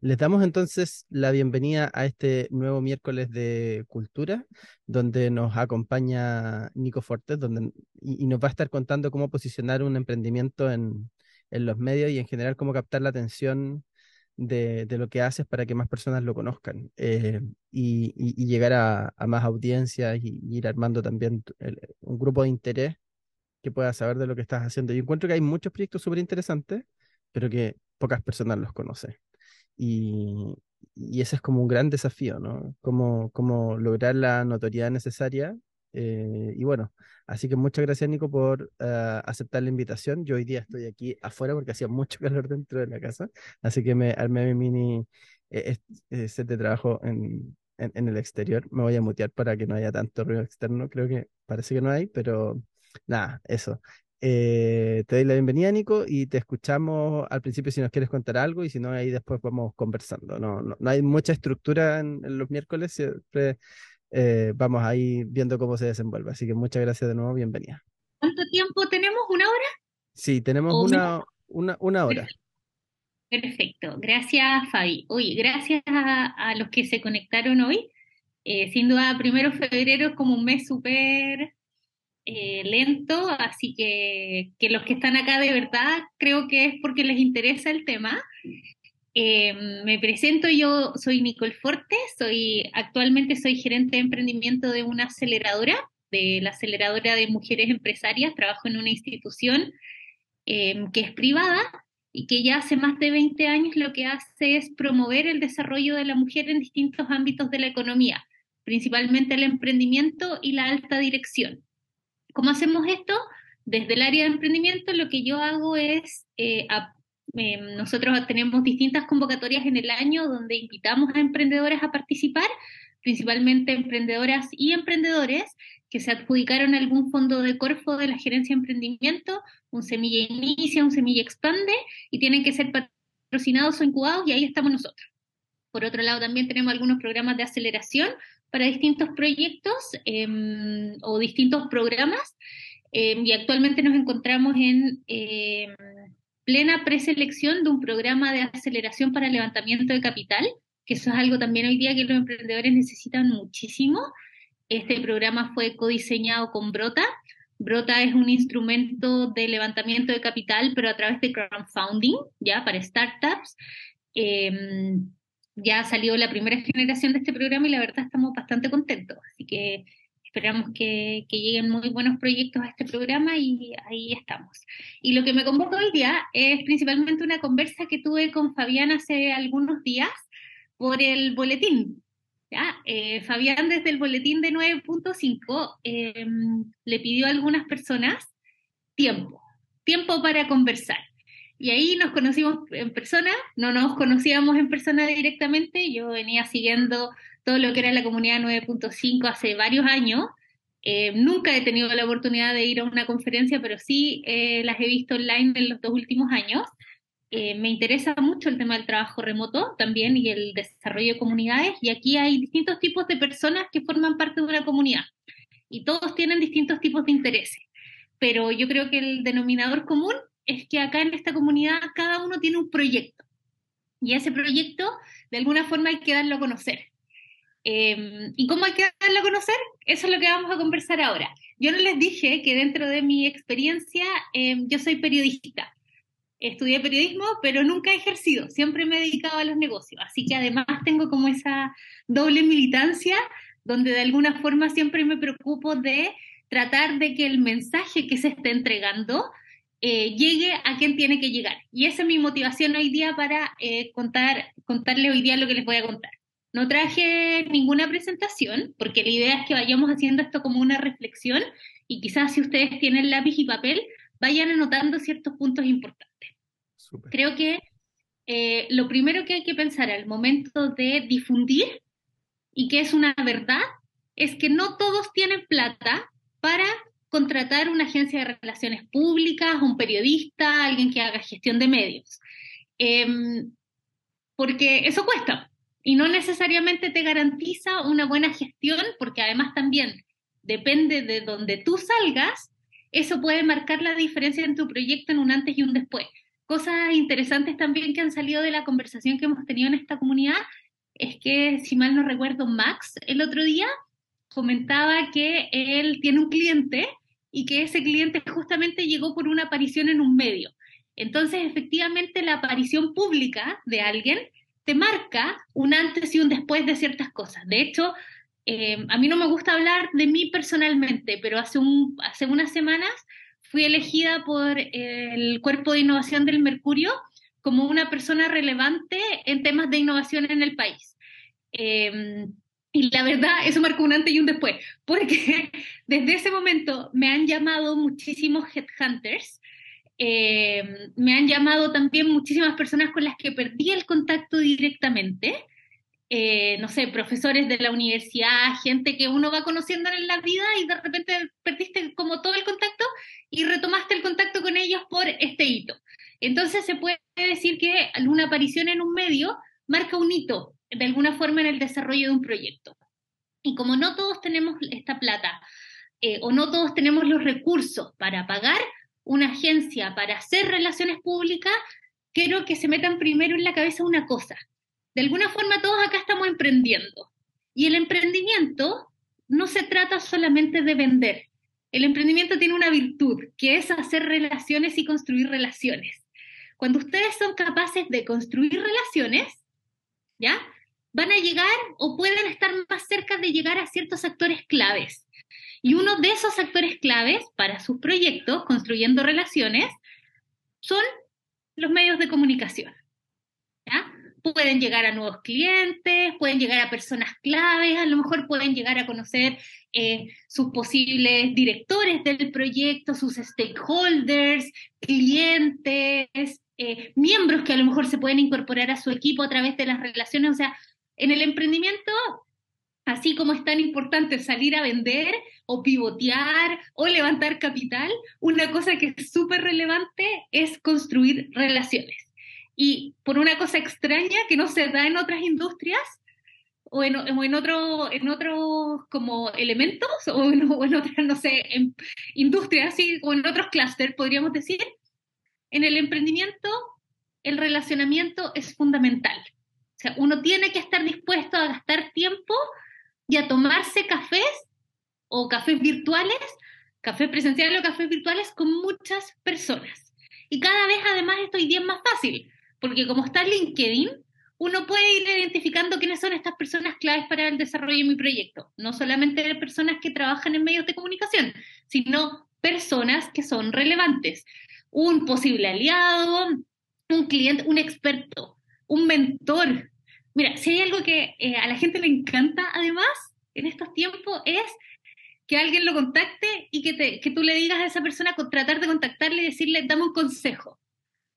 Les damos entonces la bienvenida a este nuevo miércoles de cultura, donde nos acompaña Nico Fortes, donde, y, nos va a estar contando cómo posicionar un emprendimiento en, los medios y en general cómo captar la atención de, lo que haces para que más personas lo conozcan eh, y, llegar a, más audiencias y, ir armando también un grupo de interés que pueda saber de lo que estás haciendo. Yo encuentro que hay muchos proyectos súper interesantes, pero que pocas personas los conocen. Y, ese es como un gran desafío, ¿no? Cómo, cómo lograr la notoriedad necesaria. Eh, y bueno, así que muchas gracias, Nico, por eh, aceptar la invitación. Yo hoy día estoy aquí afuera porque hacía mucho calor dentro de la casa, así que me armé mi mini eh, set de trabajo en, en, el exterior. Me voy a mutear para que no haya tanto ruido externo. Creo que parece que no hay, pero nada, eso. Eh, te doy la bienvenida, Nico, y te escuchamos al principio si nos quieres contar algo y si no, ahí después vamos conversando. No, no, hay mucha estructura en, los miércoles, siempre eh, vamos ahí viendo cómo se desenvuelve. Así que muchas gracias de nuevo, bienvenida. ¿Cuánto tiempo tenemos? ¿Una hora? Sí, tenemos una, una, una, hora. Perfecto, gracias Fabi. Oye, gracias a, los que se conectaron hoy. Eh, sin duda, primero febrero es como un mes súper eh, lento, así que, que, los que están acá de verdad creo que es porque les interesa el tema. Eh, me presento, yo soy Nicole Forte, soy, actualmente soy gerente de emprendimiento de una aceleradora, de la aceleradora de mujeres empresarias, trabajo en una institución eh, que es privada y que ya hace más de 20 años lo que hace es promover el desarrollo de la mujer en distintos ámbitos de la economía, principalmente el emprendimiento y la alta dirección. ¿Cómo hacemos esto? Desde el área de emprendimiento lo que yo hago es, eh, em, nosotros tenemos distintas convocatorias en el año donde invitamos a emprendedores a participar, principalmente emprendedoras y emprendedores que se adjudicaron algún fondo de Corfo de la gerencia de emprendimiento, un semilla inicia, un semilla expande, y tienen que ser patrocinados o incubados, y ahí estamos nosotros. Por otro lado, también tenemos algunos programas de aceleración para distintos proyectos em, o distintos programas em, y actualmente nos encontramos en em, plena preselección de un programa de aceleración para levantamiento de capital, que eso es algo también hoy día que los emprendedores necesitan muchísimo. Este programa fue codiseñado con Brota. Brota es un instrumento de levantamiento de capital, pero a través de crowdfunding, ya para startups ya salió la primera generación de este programa y la verdad estamos bastante contentos. Así que esperamos que, lleguen muy buenos proyectos a este programa y ahí estamos. Y lo que me convoca hoy día es principalmente una conversa que tuve con Fabián hace algunos días por el boletín. ¿ya? Eh, Fabián desde el boletín de 9.5 em, le pidió a algunas personas tiempo, tiempo para conversar. Y ahí nos conocimos en persona, no nos conocíamos en persona directamente, yo venía siguiendo todo lo que era la comunidad 9.5 hace varios años. Eh, nunca he tenido la oportunidad de ir a una conferencia, pero sí eh, las he visto online en los dos últimos años. Eh, me interesa mucho el tema del trabajo remoto también y el desarrollo de comunidades. Y aquí hay distintos tipos de personas que forman parte de una comunidad y todos tienen distintos tipos de intereses. Pero yo creo que el denominador común es que acá en esta comunidad cada uno tiene un proyecto y ese proyecto de alguna forma hay que darlo a conocer. Em, ¿Y cómo hay que darlo a conocer? Eso es lo que vamos a conversar ahora. Yo no les dije que dentro de mi experiencia em, yo soy periodista. Estudié periodismo, pero nunca he ejercido. Siempre me he dedicado a los negocios. Así que además tengo como esa doble militancia donde de alguna forma siempre me preocupo de tratar de que el mensaje que se esté entregando eh, llegue a quien tiene que llegar. Y esa es mi motivación hoy día para eh, contar, contarle hoy día lo que les voy a contar. No traje ninguna presentación, porque la idea es que vayamos haciendo esto como una reflexión y quizás si ustedes tienen lápiz y papel, vayan anotando ciertos puntos importantes. Creo que eh, lo primero que hay que pensar al momento de difundir y que es una verdad es que no todos tienen plata para contratar una agencia de relaciones públicas, un periodista, alguien que haga gestión de medios. Em, porque eso cuesta y no necesariamente te garantiza una buena gestión, porque además también depende de donde tú salgas, eso puede marcar la diferencia en tu proyecto en un antes y un después. cosas interesantes también que han salido de la conversación que hemos tenido en esta comunidad es que, si mal no recuerdo, Max el otro día comentaba que él tiene un cliente y que ese cliente justamente llegó por una aparición en un medio. Entonces, efectivamente, la aparición pública de alguien te marca un antes y un después de ciertas cosas. De hecho, eh, a mí no me gusta hablar de mí personalmente, pero hace, un, hace unas semanas fui elegida por el Cuerpo de Innovación del Mercurio como una persona relevante en temas de innovación en el país. Eh, y la verdad, eso marcó un antes y un después, porque desde ese momento me han llamado muchísimos headhunters, eh, me han llamado también muchísimas personas con las que perdí el contacto directamente, eh, no sé, profesores de la universidad, gente que uno va conociendo en la vida y de repente perdiste como todo el contacto y retomaste el contacto con ellos por este hito. Entonces se puede decir que una aparición en un medio marca un hito de alguna forma en el desarrollo de un proyecto. Y como no todos tenemos esta plata eh, o no todos tenemos los recursos para pagar una agencia para hacer relaciones públicas, quiero que se metan primero en la cabeza una cosa. De alguna forma todos acá estamos emprendiendo. Y el emprendimiento no se trata solamente de vender. El emprendimiento tiene una virtud, que es hacer relaciones y construir relaciones. Cuando ustedes son capaces de construir relaciones, ¿ya? Van a llegar o pueden estar más cerca de llegar a ciertos actores claves. Y uno de esos actores claves para sus proyectos, construyendo relaciones, son los medios de comunicación. ¿ya? Pueden llegar a nuevos clientes, pueden llegar a personas claves, a lo mejor pueden llegar a conocer eh, sus posibles directores del proyecto, sus stakeholders, clientes, eh, miembros que a lo mejor se pueden incorporar a su equipo a través de las relaciones. O sea, en el emprendimiento, así como es tan importante salir a vender o pivotear o levantar capital, una cosa que es súper relevante es construir relaciones. Y por una cosa extraña que no se da en otras industrias, o en, o en, en otros como elementos, o en, o en otras, no sé, en industrias, así, o en otros clústeres, podríamos decir, en el emprendimiento el relacionamiento es fundamental. O sea, uno tiene que estar dispuesto a gastar tiempo y a tomarse cafés o cafés virtuales, cafés presenciales o cafés virtuales con muchas personas. Y cada vez además esto hoy es más fácil, porque como está LinkedIn, uno puede ir identificando quiénes son estas personas claves para el desarrollo de mi proyecto. No solamente personas que trabajan en medios de comunicación, sino personas que son relevantes un posible aliado, un cliente, un experto, un mentor. Mira, si hay algo que eh, a la gente le encanta además en estos tiempos es que alguien lo contacte y que, te, que tú le digas a esa persona, tratar de contactarle y decirle, dame un consejo.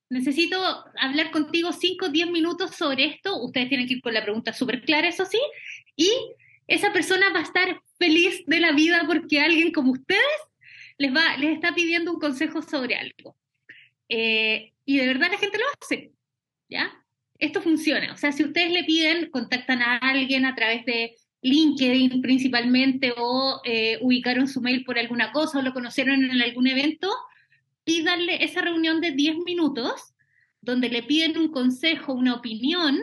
Necesito hablar contigo 5 o 10 minutos sobre esto. Ustedes tienen que ir con la pregunta súper clara, eso sí. Y esa persona va a estar feliz de la vida porque alguien como ustedes les, va, les está pidiendo un consejo sobre algo. Eh, y de verdad la gente lo hace, ¿ya? Esto funciona. O sea, si ustedes le piden, contactan a alguien a través de LinkedIn principalmente o eh, ubicaron su mail por alguna cosa o lo conocieron en algún evento, pídanle esa reunión de 10 minutos donde le piden un consejo, una opinión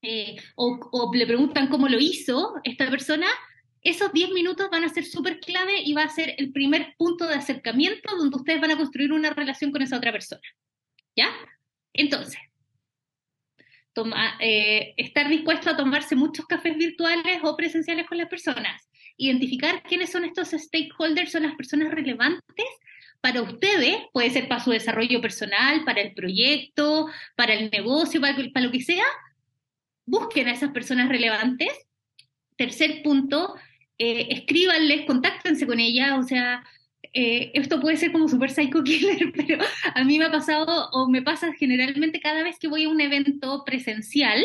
eh, o, o, le preguntan cómo lo hizo esta persona esos 10 minutos van a ser súper clave y va a ser el primer punto de acercamiento donde ustedes van a construir una relación con esa otra persona. ¿Ya? Entonces, eh, estar dispuesto a tomarse muchos cafés virtuales o presenciales con las personas. Identificar quiénes son estos stakeholders, son las personas relevantes para ustedes, puede ser para su desarrollo personal, para el proyecto, para el negocio, para, lo que sea. Busquen a esas personas relevantes. Tercer punto, eh, escríbanles, contáctense con ella, o sea, eh, esto puede ser como super psycho killer, pero a mí me ha pasado o me pasa generalmente cada vez que voy a un evento presencial,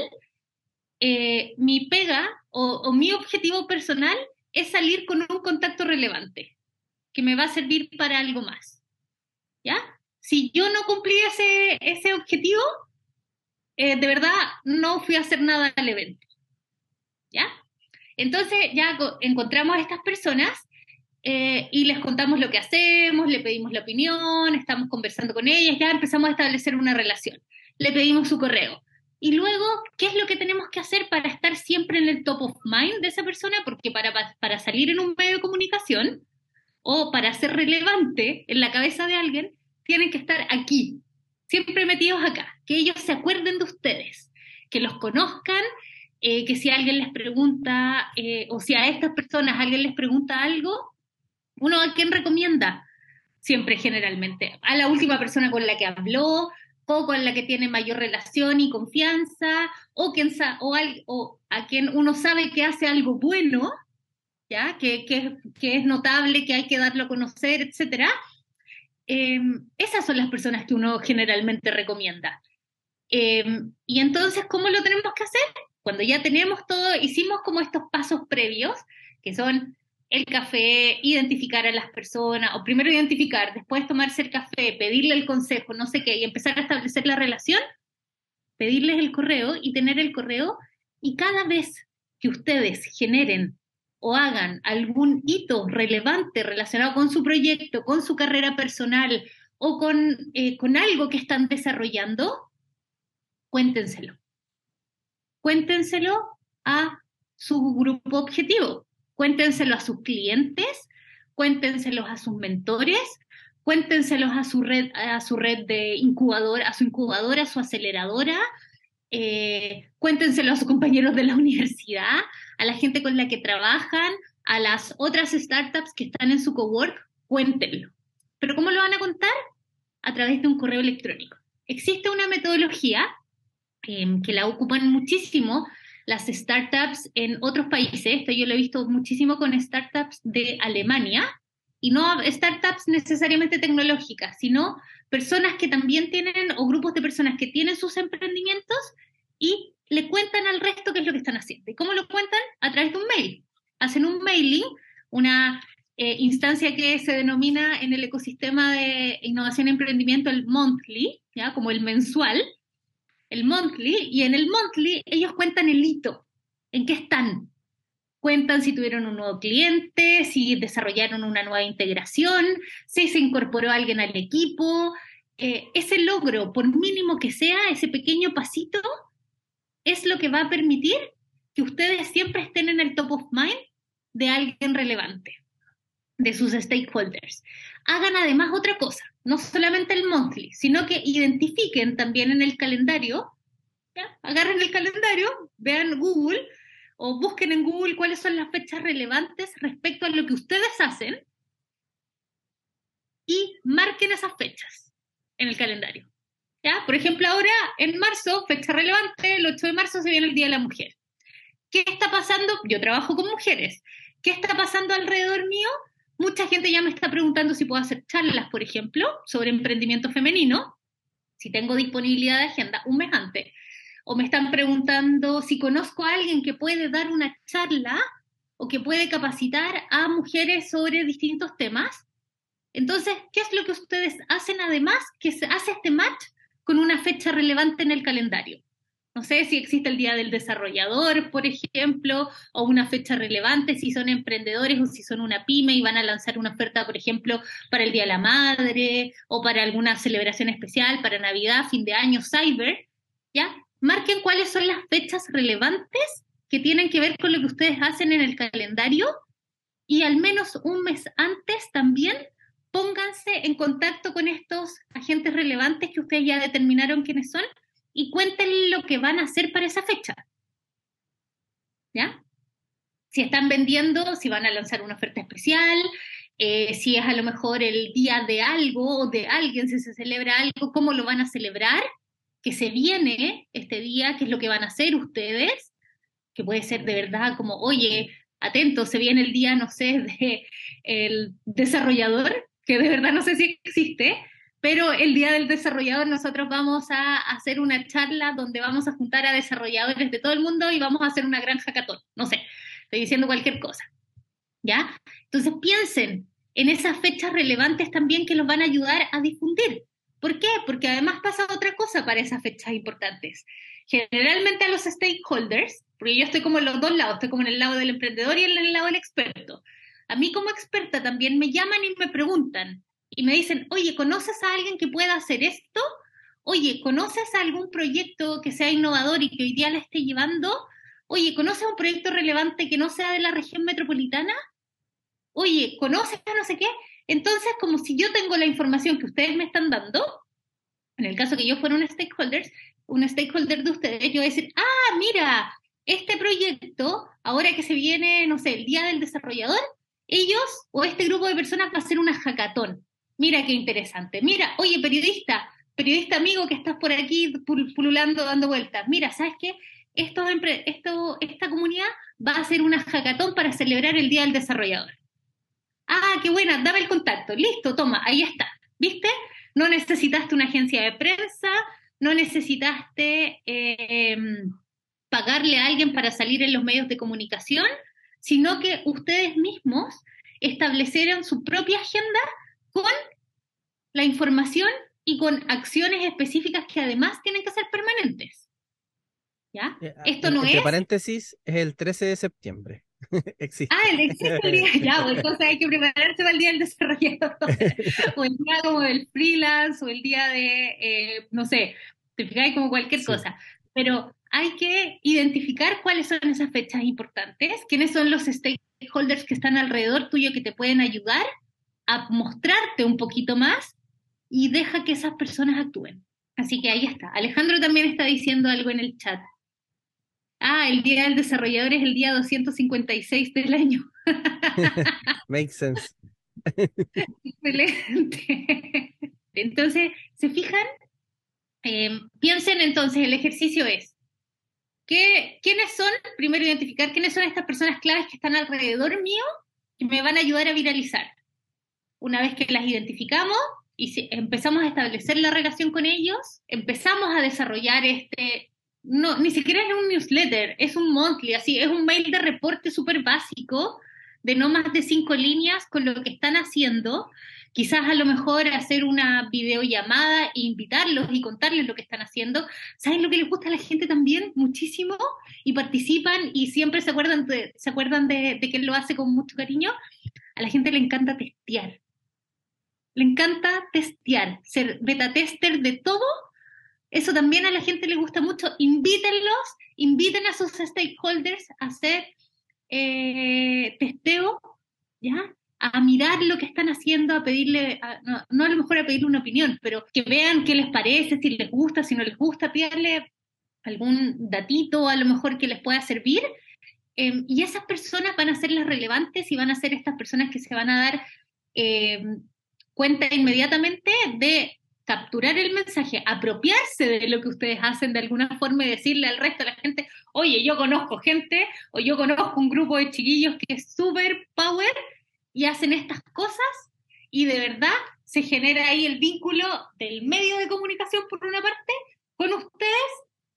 eh, mi pega o, mi objetivo personal es salir con un contacto relevante que me va a servir para algo más. ¿Ya? Si yo no cumplí ese, ese objetivo, de verdad no fui a hacer nada al evento. ¿Ya? Entonces ya encontramos a estas personas eh, y les contamos lo que hacemos, le pedimos la opinión, estamos conversando con ellas, ya empezamos a establecer una relación. Le pedimos su correo. Y luego, ¿qué es lo que tenemos que hacer para estar siempre en el top of mind de esa persona? Porque para, para salir en un medio de comunicación o para ser relevante en la cabeza de alguien, tienen que estar aquí, siempre metidos acá, que ellos se acuerden de ustedes, que los conozcan, eh, que si alguien les pregunta, eh, o si a estas personas alguien les pregunta algo, uno a quién recomienda, siempre generalmente, a la última persona con la que habló, o con la que tiene mayor relación y confianza, o, quien o, o a quien uno sabe que hace algo bueno, ¿ya? Que, que, que es notable, que hay que darlo a conocer, etc. Em, esas son las personas que uno generalmente recomienda. Em, y entonces, ¿cómo lo tenemos que hacer? Cuando ya tenemos todo, hicimos como estos pasos previos, que son el café, identificar a las personas, o primero identificar, después tomarse el café, pedirle el consejo, no sé qué, y empezar a establecer la relación, pedirles el correo y tener el correo, y cada vez que ustedes generen o hagan algún hito relevante relacionado con su proyecto, con su carrera personal o con, eh, con algo que están desarrollando, cuéntenselo. Cuéntenselo a su grupo objetivo cuéntenselo a sus clientes, cuéntenselos a sus mentores, cuéntenselos a su red, a su red de incubadora, a su incubadora, a su aceleradora, eh, cuéntenselo a sus compañeros de la universidad, a la gente con la que trabajan, a las otras startups que están en su cowork, cuéntenlo. ¿Pero cómo lo van a contar? A través de un correo electrónico. Existe una metodología eh, que la ocupan muchísimo las startups en otros países. Esto yo lo he visto muchísimo con startups de Alemania, y no startups necesariamente tecnológicas, sino personas que también tienen, o grupos de personas que tienen sus emprendimientos y le cuentan al resto qué es lo que están haciendo. ¿Y cómo lo cuentan? A través de un mail. Hacen un mailing, una eh, instancia que se denomina en el ecosistema de innovación y emprendimiento el monthly, ¿ya? como el mensual, el monthly, y en el monthly ellos cuentan el hito, en qué están. Cuentan si tuvieron un nuevo cliente, si desarrollaron una nueva integración, si se incorporó alguien al equipo. Eh, ese logro, por mínimo que sea, ese pequeño pasito, es lo que va a permitir que ustedes siempre estén en el top of mind de alguien relevante, de sus stakeholders. Hagan además otra cosa, no solamente el monthly, sino que identifiquen también en el calendario, agarren el calendario, vean Google o busquen en Google cuáles son las fechas relevantes respecto a lo que ustedes hacen y marquen esas fechas en el calendario. ¿Ya? Por ejemplo, ahora en marzo, fecha relevante, el 8 de marzo se viene el Día de la Mujer. ¿Qué está pasando? Yo trabajo con mujeres. ¿Qué está pasando alrededor mío? Mucha gente ya me está preguntando si puedo hacer charlas, por ejemplo, sobre emprendimiento femenino, si tengo disponibilidad de agenda un mes antes. O me están preguntando si conozco a alguien que puede dar una charla o que puede capacitar a mujeres sobre distintos temas. Entonces, ¿qué es lo que ustedes hacen además que se hace este match con una fecha relevante en el calendario? No sé si existe el Día del Desarrollador, por ejemplo, o una fecha relevante, si son emprendedores o si son una pyme y van a lanzar una oferta, por ejemplo, para el Día de la Madre o para alguna celebración especial, para Navidad, fin de año, Cyber, ¿ya? Marquen cuáles son las fechas relevantes que tienen que ver con lo que ustedes hacen en el calendario y al menos un mes antes también pónganse en contacto con estos agentes relevantes que ustedes ya determinaron quiénes son y cuenten lo que van a hacer para esa fecha. ¿Ya? Si están vendiendo, si van a lanzar una oferta especial, eh, si es a lo mejor el día de algo o de alguien, si se celebra algo, cómo lo van a celebrar, que se viene este día, qué es lo que van a hacer ustedes, que puede ser de verdad como, oye, atento, se viene el día, no sé, de desarrollador, que de verdad no sé si existe, pero el Día del Desarrollador nosotros vamos a hacer una charla donde vamos a juntar a desarrolladores de todo el mundo y vamos a hacer una gran hackathon. No sé, estoy diciendo cualquier cosa. ¿Ya? Entonces piensen en esas fechas relevantes también que los van a ayudar a difundir. ¿Por qué? Porque además pasa otra cosa para esas fechas importantes. Generalmente a los stakeholders, porque yo estoy como en los dos lados, estoy como en el lado del emprendedor y en el lado del experto. a mí como experta también me llaman y me preguntan y me dicen, oye, ¿conoces a alguien que pueda hacer esto? Oye, ¿conoces algún proyecto que sea innovador y que hoy día la esté llevando? Oye, ¿conoces un proyecto relevante que no sea de la región metropolitana? Oye, ¿conoces a no sé qué? Entonces, como si yo tengo la información que ustedes me están dando, en el caso que yo fuera un stakeholder, un stakeholder de ustedes, yo voy a decir, ah, mira, este proyecto, ahora que se viene, no sé, el Día del Desarrollador, ellos o este grupo de personas va a hacer una hackathon. Mira qué interesante. Mira, oye, periodista, periodista amigo que estás por aquí pululando, dando vueltas. Mira, ¿sabes qué? Esto, esto, esta comunidad va a hacer una hackathon para celebrar el Día del Desarrollador. Ah, qué buena, dame el contacto. Listo, toma, ahí está. ¿Viste? No necesitaste una agencia de prensa, no necesitaste eh, pagarle a alguien para salir en los medios de comunicación, sino que ustedes mismos establecieron su propia agenda con la información y con acciones específicas que además tienen que ser permanentes. ¿Ya? Eh, Esto no entre es. paréntesis, es el 13 de septiembre. existe. Ah, el existe el día, ya, pues entonces hay que prepararse para el día del desarrollador, o el día como del freelance, o el día de, eh, no sé, te fijáis como cualquier cosa. Pero hay que identificar cuáles son esas fechas importantes, quiénes son los stakeholders que están alrededor tuyo que te pueden ayudar a mostrarte un poquito más y deja que esas personas actúen. Así que ahí está. Alejandro también está diciendo algo en el chat. Ah, el Día del Desarrollador es el día 256 del año. Makes sense. Excelente. Entonces, ¿se fijan? Eh, piensen entonces, el ejercicio es, ¿qué, ¿quiénes son? Primero identificar quiénes son estas personas claves que están alrededor mío que me van a ayudar a viralizar. Una vez que las identificamos y empezamos a establecer la relación con ellos, empezamos a desarrollar este no, ni siquiera es un newsletter, es un monthly, así, es un mail de reporte súper básico, de no más de cinco líneas con lo que están haciendo. Quizás a lo mejor hacer una videollamada e invitarlos y contarles lo que están haciendo. ¿Saben lo que les gusta a la gente también? Muchísimo. Y participan y siempre se acuerdan de, se acuerdan de, de que él lo hace con mucho cariño. A la gente le encanta testear. Le encanta testear, ser beta tester de todo eso también a la gente le gusta mucho. Invítenlos, inviten a sus stakeholders a hacer eh, testeo, ¿ya? A mirar lo que están haciendo, a pedirle, no, a lo mejor a pedirle una opinión, pero que vean qué les parece, si les gusta, si no les gusta, pedirle algún datito a lo mejor que les pueda servir. Em, y esas personas van a ser las relevantes y van a ser estas personas que se van a dar em, cuenta inmediatamente de capturar el mensaje, apropiarse de lo que ustedes hacen de alguna forma y decirle al resto de la gente, oye, yo conozco gente o yo conozco un grupo de chiquillos que es super power y hacen estas cosas y de verdad se genera ahí el vínculo del medio de comunicación por una parte con ustedes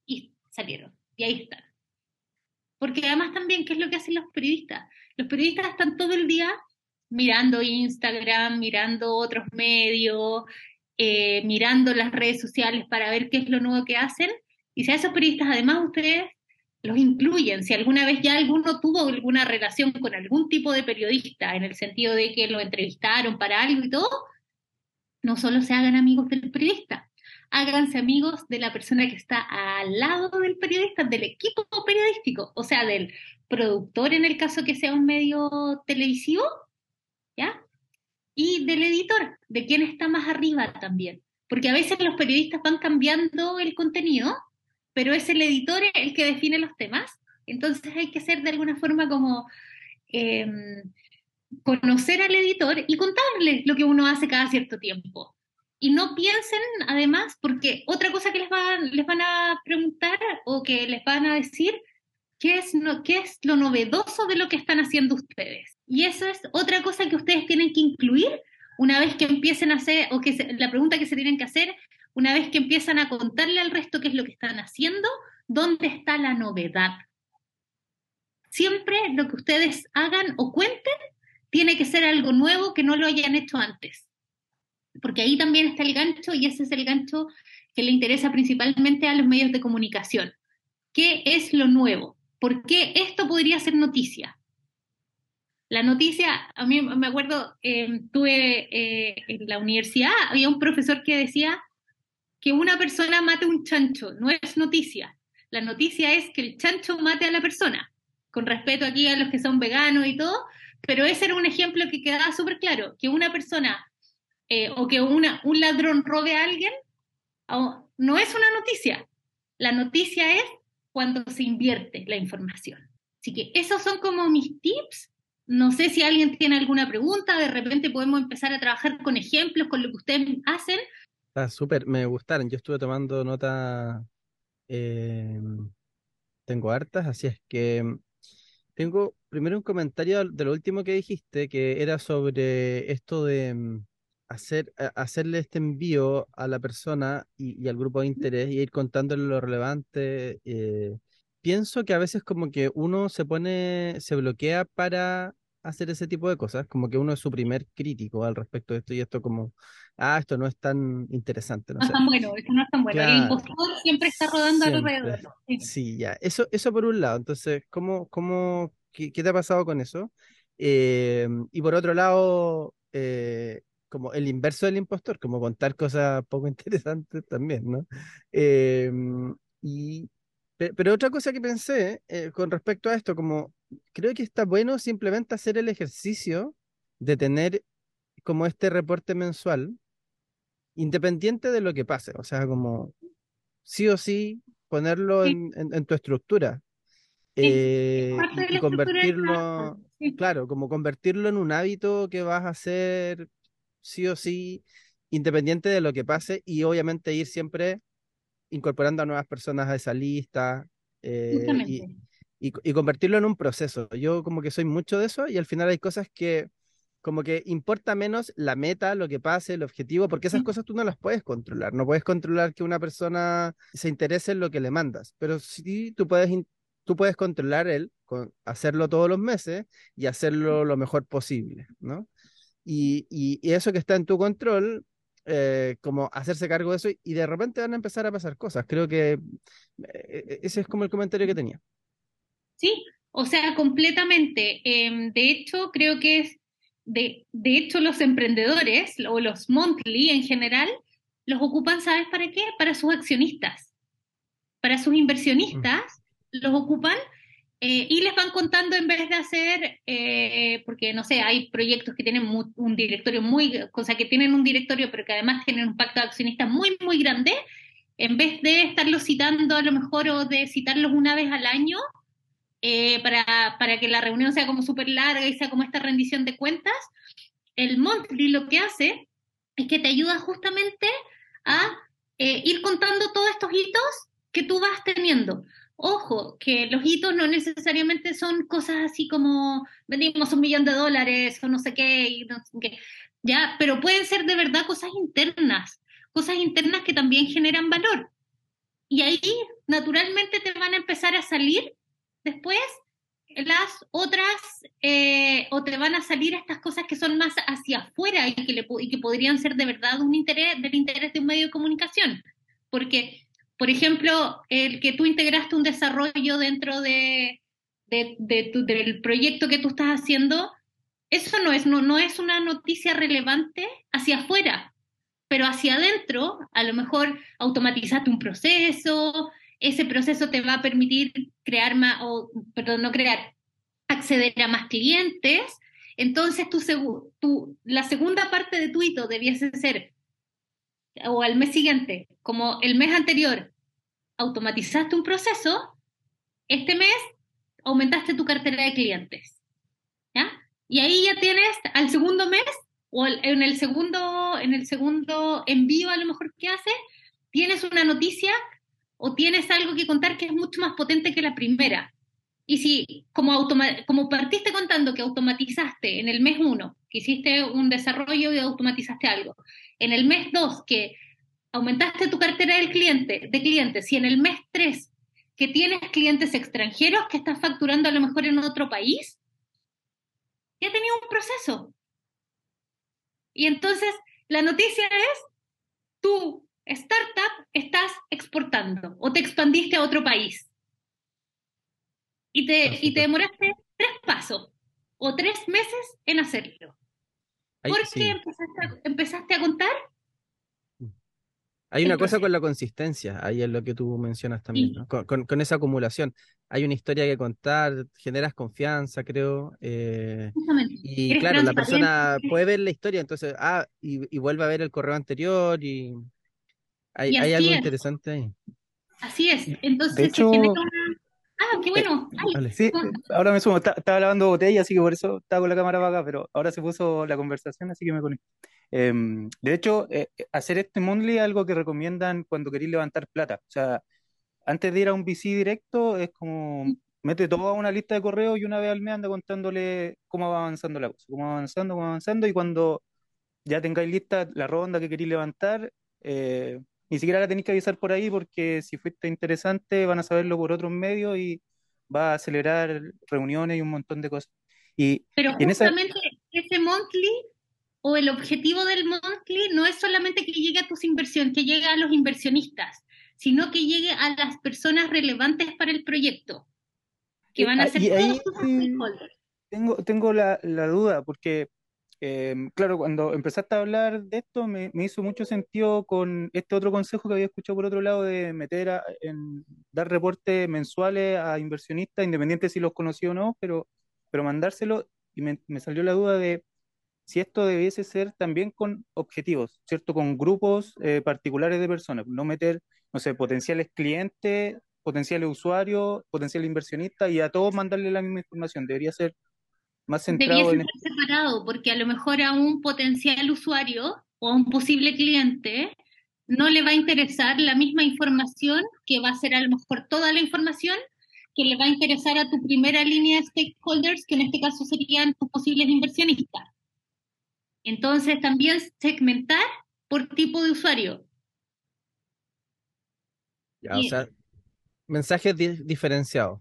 y salieron y ahí están. Porque además también, ¿qué es lo que hacen los periodistas? Los periodistas están todo el día mirando Instagram, mirando otros medios, eh, mirando las redes sociales para ver qué es lo nuevo que hacen. Y si a esos periodistas además ustedes los incluyen, si alguna vez ya alguno tuvo alguna relación con algún tipo de periodista, en el sentido de que lo entrevistaron para algo y todo, no solo se hagan amigos del periodista, háganse amigos de la persona que está al lado del periodista, del equipo periodístico, o sea, del productor en el caso que sea un medio televisivo, ¿ya? y del editor, de quién está más arriba también. Porque a veces los periodistas van cambiando el contenido, pero es el editor el que define los temas. Entonces hay que ser de alguna forma como em, conocer al editor y contarle lo que uno hace cada cierto tiempo. Y no piensen, además, porque otra cosa que les van, les van a preguntar o que les van a decir, ¿qué es, ¿qué es lo novedoso de lo que están haciendo ustedes? Y eso es otra cosa que ustedes tienen que incluir una vez que empiecen a hacer, o que la pregunta que se tienen que hacer, una vez que empiezan a contarle al resto qué es lo que están haciendo, ¿dónde está la novedad? Siempre lo que ustedes hagan o cuenten tiene que ser algo nuevo que no lo hayan hecho antes. Porque ahí también está el gancho y ese es el gancho que le interesa principalmente a los medios de comunicación. ¿Qué es lo nuevo? ¿Por qué esto podría ser noticia? La noticia, a mí me acuerdo, eh, tuve en la universidad, había un profesor que decía que una persona mate un chancho, no es noticia. La noticia es que el chancho mate a la persona, con respeto aquí a los que son veganos y todo, pero ese era un ejemplo que quedaba súper claro, que una persona eh, o que una, un ladrón robe a alguien, no es una noticia. La noticia es cuando se invierte la información. Así que esos son como mis tips. No sé si alguien tiene alguna pregunta, de repente podemos empezar a trabajar con ejemplos, con lo que ustedes hacen. Está súper, me gustaron. Yo estuve tomando nota, eh, tengo hartas, así es que tengo primero un comentario de lo último que dijiste, que era sobre esto de hacer, hacerle este envío a la persona y, al grupo de interés y ir contándole lo relevante. Eh, pienso que a veces como que uno se pone, se bloquea para hacer ese tipo de cosas, como que uno es su primer crítico al respecto de esto y esto como, ah, esto no es tan interesante. No, es tan bueno, esto no es tan bueno. el impostor siempre está rodando alrededor. Sí. ya, eso, eso por un lado. Entonces, ¿cómo, cómo, qué, te ha pasado con eso? Eh, y por otro lado, eh, como el inverso del impostor, como contar cosas poco interesantes también, ¿no? Em, y, pero otra cosa que pensé eh, con respecto a esto, como creo que está bueno simplemente hacer el ejercicio de tener como este reporte mensual, independiente de lo que pase, o sea, como sí o sí ponerlo en, tu estructura. Eh, y, convertirlo, claro, como convertirlo en un hábito que vas a hacer sí o sí, independiente de lo que pase, y obviamente ir siempre incorporando a nuevas personas a esa lista eh, y, y, convertirlo en un proceso. Yo como que soy mucho de eso y al final hay cosas que como que importa menos la meta, lo que pase, el objetivo, porque esas cosas tú no las puedes controlar. No puedes controlar que una persona se interese en lo que le mandas, pero sí tú puedes, tú puedes controlar el hacerlo todos los meses y hacerlo lo mejor posible, ¿no? Y, y, eso que está en tu control, eh, como hacerse cargo de eso y de repente van a empezar a pasar cosas. Creo que eh, eh, ese es como el comentario que tenía. Sí, o sea, completamente. Em, de hecho, creo que es, de, de hecho, los emprendedores o los monthly en general los ocupan, ¿sabes para qué? Para sus accionistas. Para sus inversionistas mm. los ocupan eh, y les van contando en vez de hacer, eh, porque no sé, hay proyectos que tienen un directorio muy, o sea, que tienen un directorio, pero que además tienen un pacto de accionistas muy, muy grande, en vez de estarlos citando a lo mejor o de citarlos una vez al año, eh, para, para que la reunión sea como súper larga y sea como esta rendición de cuentas, el monthly lo que hace es que te ayuda justamente a ir contando todos estos hitos que tú vas teniendo. Ojo, que los hitos no necesariamente son cosas así como vendimos un millón de dólares o no sé qué, y no sé qué, ya, pero pueden ser de verdad cosas internas, cosas internas que también generan valor. Y ahí naturalmente te van a empezar a salir después las otras, eh, o te van a salir estas cosas que son más hacia afuera y que, le, y que podrían ser de verdad un interés, del interés de un medio de comunicación. Porque por ejemplo, el que tú integraste un desarrollo dentro de, del proyecto que tú estás haciendo, eso no es, no, no es una noticia relevante hacia afuera, pero hacia adentro, a lo mejor automatizaste un proceso, ese proceso te va a permitir crear más, o, perdón, no crear, acceder a más clientes. Entonces, tu, tu, la segunda parte de tu hito debiese ser o al mes siguiente, como el mes anterior automatizaste un proceso, este mes aumentaste tu cartera de clientes. ¿ya? Y ahí ya tienes al segundo mes o en el segundo, en el segundo envío a lo mejor que haces, tienes una noticia o tienes algo que contar que es mucho más potente que la primera. Y si como, como partiste contando que automatizaste en el mes uno, que hiciste un desarrollo y automatizaste algo, en el mes 2 que aumentaste tu cartera del cliente, de clientes, si en el mes 3 que tienes clientes extranjeros que estás facturando a lo mejor en otro país, ya tenía un proceso. Y entonces la noticia es, tu startup estás exportando o te expandiste a otro país. Y te, y te demoraste tres pasos. o tres meses en hacerlo. ¿Por qué empezaste a contar hay una cosa con la consistencia, ahí es lo que tú mencionas también, ¿no? con, esa acumulación. Hay una historia que contar, generas confianza, creo. Eh, y claro, la persona puede ver la historia, entonces, ah, y, vuelve a ver el correo anterior y hay, algo interesante ahí. Así es, entonces de hecho, Ah, qué bueno. Eh, sí, ahora me sumo, estaba lavando botella, así que por eso estaba con la cámara para acá, pero ahora se puso la conversación, así que me conecto. Em, de hecho, eh, hacer este monthly es algo que recomiendan cuando queréis levantar plata. O sea, antes de ir a un VC directo, es como mete todo a una lista de correos y una vez al mes anda contándole cómo va avanzando la cosa, cómo va avanzando, cómo va avanzando, y cuando ya tengáis lista la ronda que queréis levantar, eh, ni siquiera la tenéis que avisar por ahí porque si fuiste interesante van a saberlo por otros medios y va a acelerar reuniones y un montón de cosas. Y, Pero justamente ese monthly o el objetivo del monthly no es solamente que llegue a tus inversiones, que llegue a los inversionistas, sino que llegue a las personas relevantes para el proyecto, que van a ah, ser todos tus stakeholders. Tengo, tengo la, la duda, porque Em, claro, cuando empezaste a hablar de esto, me, hizo mucho sentido con este otro consejo que había escuchado por otro lado de meter a, en, dar reportes mensuales a inversionistas, independientes si los conocí o no, pero, pero mandárselo y me, salió la duda de si esto debiese ser también con objetivos, ¿cierto? Con grupos eh, particulares de personas, no meter, no sé, potenciales clientes, potenciales usuarios, potenciales inversionistas y a todos mandarle la misma información. Debería ser más centrado en... separado, porque a lo mejor a un potencial usuario o a un posible cliente no le va a interesar la misma información que va a ser a lo mejor toda la información que le va a interesar a tu primera línea de stakeholders, que en este caso serían tus posibles inversionistas. Entonces, también segmentar por tipo de usuario. Ya, o sea, mensajes diferenciados.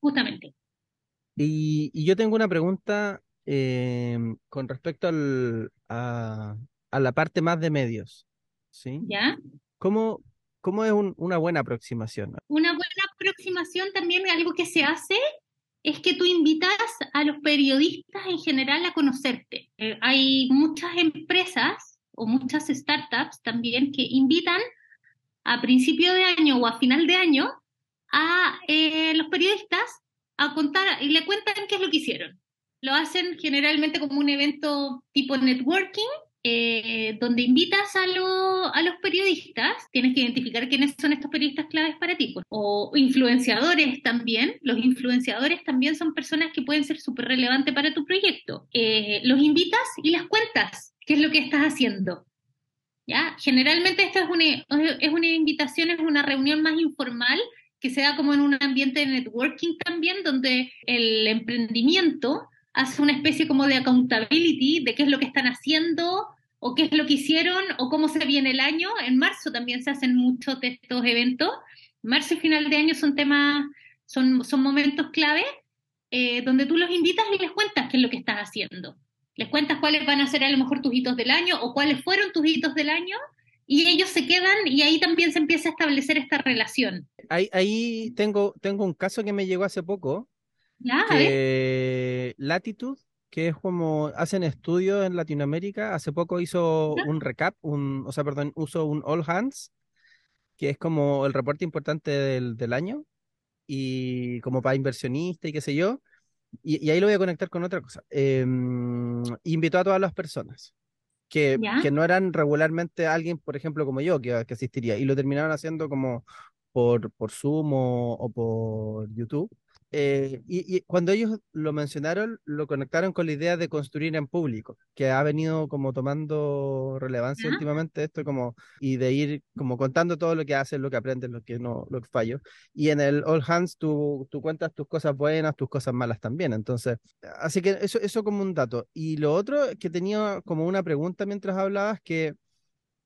Justamente. Y, yo tengo una pregunta em, con respecto al, a, la parte más de medios. ¿sí? ¿Ya? ¿Cómo, cómo es una buena aproximación? Una buena aproximación también, algo que se hace, es que tú invitas a los periodistas en general a conocerte. Eh, hay muchas empresas o muchas startups también que invitan a principio de año o a final de año a eh, los periodistas a contar y le cuentan qué es lo que hicieron. Lo hacen generalmente como un evento tipo networking, eh, donde invitas a, a, los periodistas, tienes que identificar quiénes son estos periodistas claves para ti, pues. o influenciadores también, los influenciadores también son personas que pueden ser súper relevantes para tu proyecto. Eh, los invitas y les cuentas qué es lo que estás haciendo. ¿Ya? Generalmente esto es una, es una invitación, es una reunión más informal que sea como en un ambiente de networking también, donde el emprendimiento hace una especie como de accountability de qué es lo que están haciendo o qué es lo que hicieron o cómo se viene el año. En marzo también se hacen muchos de estos eventos. Marzo y final de año son temas, son, son momentos clave eh, donde tú los invitas y les cuentas qué es lo que estás haciendo. Les cuentas cuáles van a ser a lo mejor tus hitos del año o cuáles fueron tus hitos del año y ellos se quedan y ahí también se empieza a establecer esta relación. Ahí, ahí tengo, tengo un caso que me llegó hace poco. Ya, que Latitude, que es como hacen estudios en Latinoamérica, hace poco hizo un recap, un, o sea, perdón, usó un All Hands, que es como el reporte importante del, del año, y como para inversionistas y qué sé yo. Y, ahí lo voy a conectar con otra cosa. Em, invitó a todas las personas que, que, no eran regularmente alguien, por ejemplo, como yo, que, que asistiría, y lo terminaron haciendo como por, por Zoom o, por YouTube. Eh, y, cuando ellos lo mencionaron, lo conectaron con la idea de construir en público, que ha venido como tomando relevancia últimamente esto como y de ir como contando todo lo que haces, lo que aprendes, lo que no, lo que fallo. Y en el All Hands tú, tú cuentas tus cosas buenas, tus cosas malas también. Entonces, así que eso, eso como un dato. Y lo otro que tenía como una pregunta mientras hablabas, que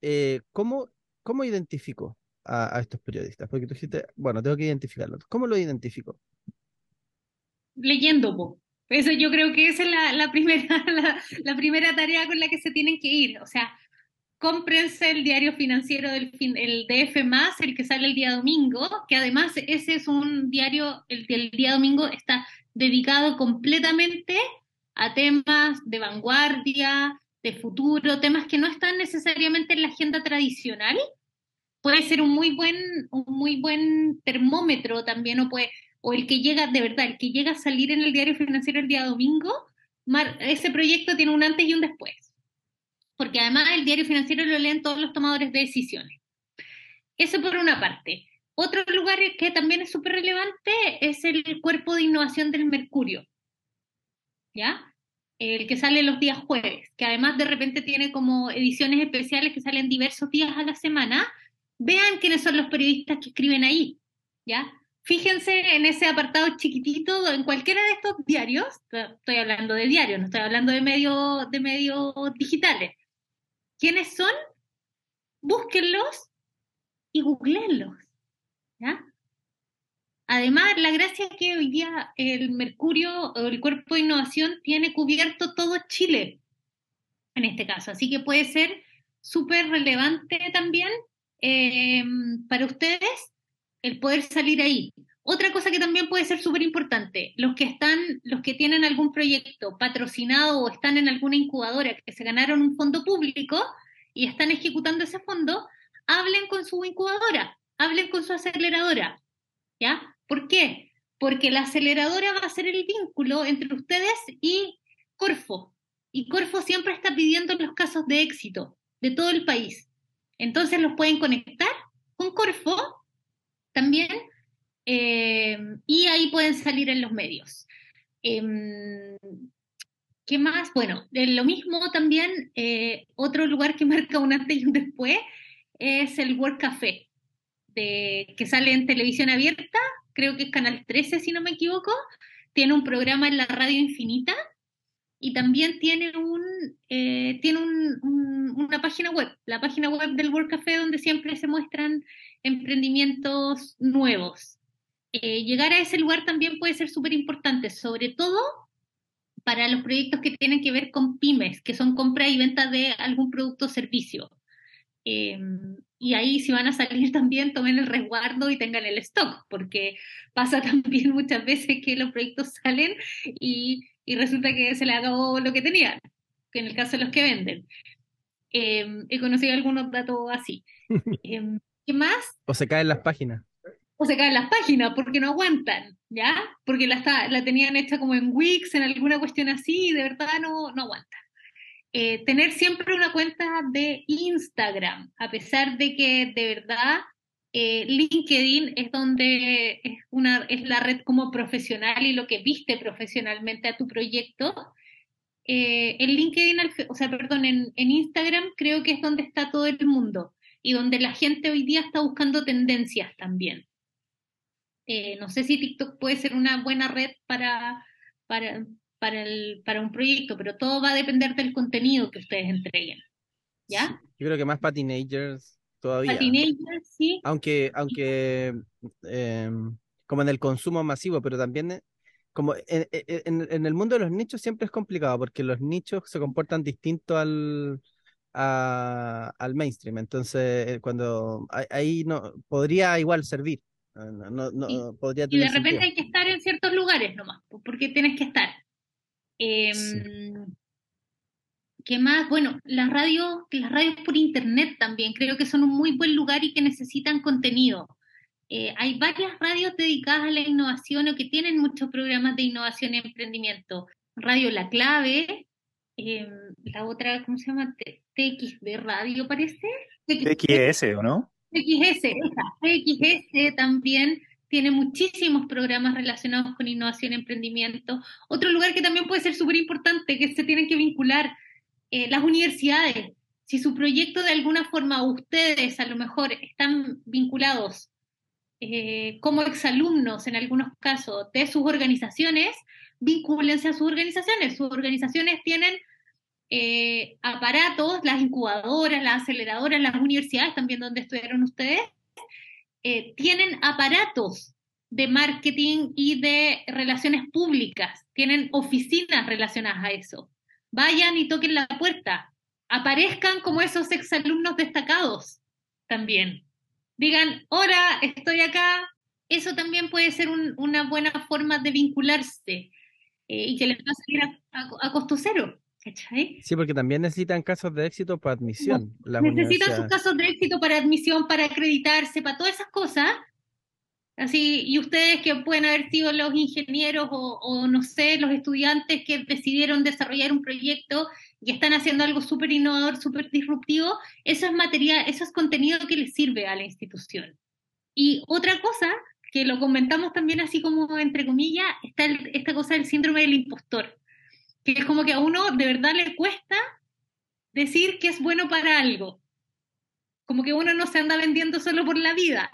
eh, ¿cómo, ¿cómo identifico a, estos periodistas? Porque tú dijiste, bueno, tengo que identificarlo. ¿Cómo lo identifico? Leyendo, Eso yo creo que esa es la, primera, la, primera tarea con la que se tienen que ir. O sea, cómprense el diario financiero del el DF el que sale el día domingo, que además ese es un diario, el del día domingo está dedicado completamente a temas de vanguardia, de futuro, temas que no están necesariamente en la agenda tradicional. Puede ser un muy buen, un muy buen termómetro también, o puede, o el que llega, de verdad, el que llega a salir en el diario financiero el día domingo, ese proyecto tiene un antes y un después. Porque además el diario financiero lo leen todos los tomadores de decisiones. Eso por una parte. Otro lugar que también es súper relevante es el cuerpo de innovación del Mercurio. ¿Ya? El que sale los días jueves, que además de repente tiene como ediciones especiales que salen diversos días a la semana. Vean quiénes son los periodistas que escriben ahí. ¿Ya? Fíjense en ese apartado chiquitito, en cualquiera de estos diarios, estoy hablando de diarios, no estoy hablando de medios de medios digitales. ¿Quiénes son? Búsquenlos y googleenlos. Además, la gracia es que hoy día el Mercurio el Cuerpo de Innovación tiene cubierto todo Chile, en este caso. Así que puede ser súper relevante también eh, para ustedes el poder salir ahí. Otra cosa que también puede ser súper importante, los que están, los que tienen algún proyecto patrocinado o están en alguna incubadora que se ganaron un fondo público y están ejecutando ese fondo, hablen con su incubadora, hablen con su aceleradora. ¿Ya? ¿Por qué? Porque la aceleradora va a ser el vínculo entre ustedes y Corfo. Y Corfo siempre está pidiendo los casos de éxito de todo el país. Entonces los pueden conectar con Corfo también, eh, y ahí pueden salir en los medios. Em, ¿Qué más? Bueno, lo mismo también, eh, otro lugar que marca un antes y un después es el World Café, de, que sale en televisión abierta, creo que es Canal 13 si no me equivoco, tiene un programa en la radio infinita y también tiene, un, eh, tiene una página web, la página web del World Café donde siempre se muestran emprendimientos nuevos. Eh, llegar a ese lugar también puede ser súper importante, sobre todo para los proyectos que tienen que ver con pymes, que son compra y venta de algún producto o servicio. Em, y ahí si van a salir también, tomen el resguardo y tengan el stock, porque pasa también muchas veces que los proyectos salen y, resulta que se le acabó lo que tenían, que en el caso de los que venden. Em, he conocido algunos datos así. Em, ¿Qué más? O se caen las páginas. O se caen las páginas porque no aguantan, ¿ya? Porque la, la tenían hecha como en Wix, en alguna cuestión así, y de verdad no, no aguantan. Eh, tener siempre una cuenta de Instagram, a pesar de que de verdad eh, LinkedIn es donde es, una, es la red como profesional y lo que viste profesionalmente a tu proyecto. Eh, en LinkedIn, o sea, perdón, en, en Instagram creo que es donde está todo el mundo y donde la gente hoy día está buscando tendencias también. Eh, no sé si TikTok puede ser una buena red para, para, para, el, para un proyecto, pero todo va a depender del contenido que ustedes entreguen. ¿Ya? Yo creo que más para teenagers todavía. Sí. Aunque, aunque em, como en el consumo masivo, pero también eh, como en, en, en, el mundo de los nichos siempre es complicado porque los nichos se comportan distinto al, al mainstream. Entonces, eh, cuando ahí no podría igual servir. No, no, podría y de repente hay que estar en ciertos lugares nomás, porque tienes que estar. Em, ¿Qué más? Bueno, las radios, las radios por internet también creo que son un muy buen lugar y que necesitan contenido. Eh, hay varias radios dedicadas a la innovación o que tienen muchos programas de innovación y emprendimiento. Radio La Clave, Em, la otra, ¿cómo se llama? TXD Radio, parece. TXS, ¿o no? TXS, TXS también tiene muchísimos programas relacionados con innovación y emprendimiento. Otro lugar que también puede ser súper importante, que se tienen que vincular, eh, las universidades. Si su proyecto de alguna forma, ustedes a lo mejor están vinculados eh, como exalumnos en algunos casos de sus organizaciones, vincúlense a sus organizaciones. Sus organizaciones tienen eh, aparatos, las incubadoras, las aceleradoras, las universidades también donde estudiaron ustedes, tienen aparatos de marketing y de relaciones públicas, tienen oficinas relacionadas a eso. Vayan y toquen la puerta, aparezcan como esos exalumnos destacados también. Digan, hola, estoy acá. Eso también puede ser una buena forma de vincularse eh, y que les va a salir a, costo cero. Sí, porque también necesitan casos de éxito para admisión. necesitan sus casos de éxito para admisión, para acreditarse, para todas esas cosas. Así, y ustedes que pueden haber sido los ingenieros o, no sé, los estudiantes que decidieron desarrollar un proyecto y están haciendo algo súper innovador, súper disruptivo, eso es material, eso es contenido que les sirve a la institución. Y otra cosa, que lo comentamos también así como entre comillas, está esta cosa del síndrome del impostor, que es como que a uno de verdad le cuesta decir que es bueno para algo. Como que uno no se anda vendiendo solo por la vida,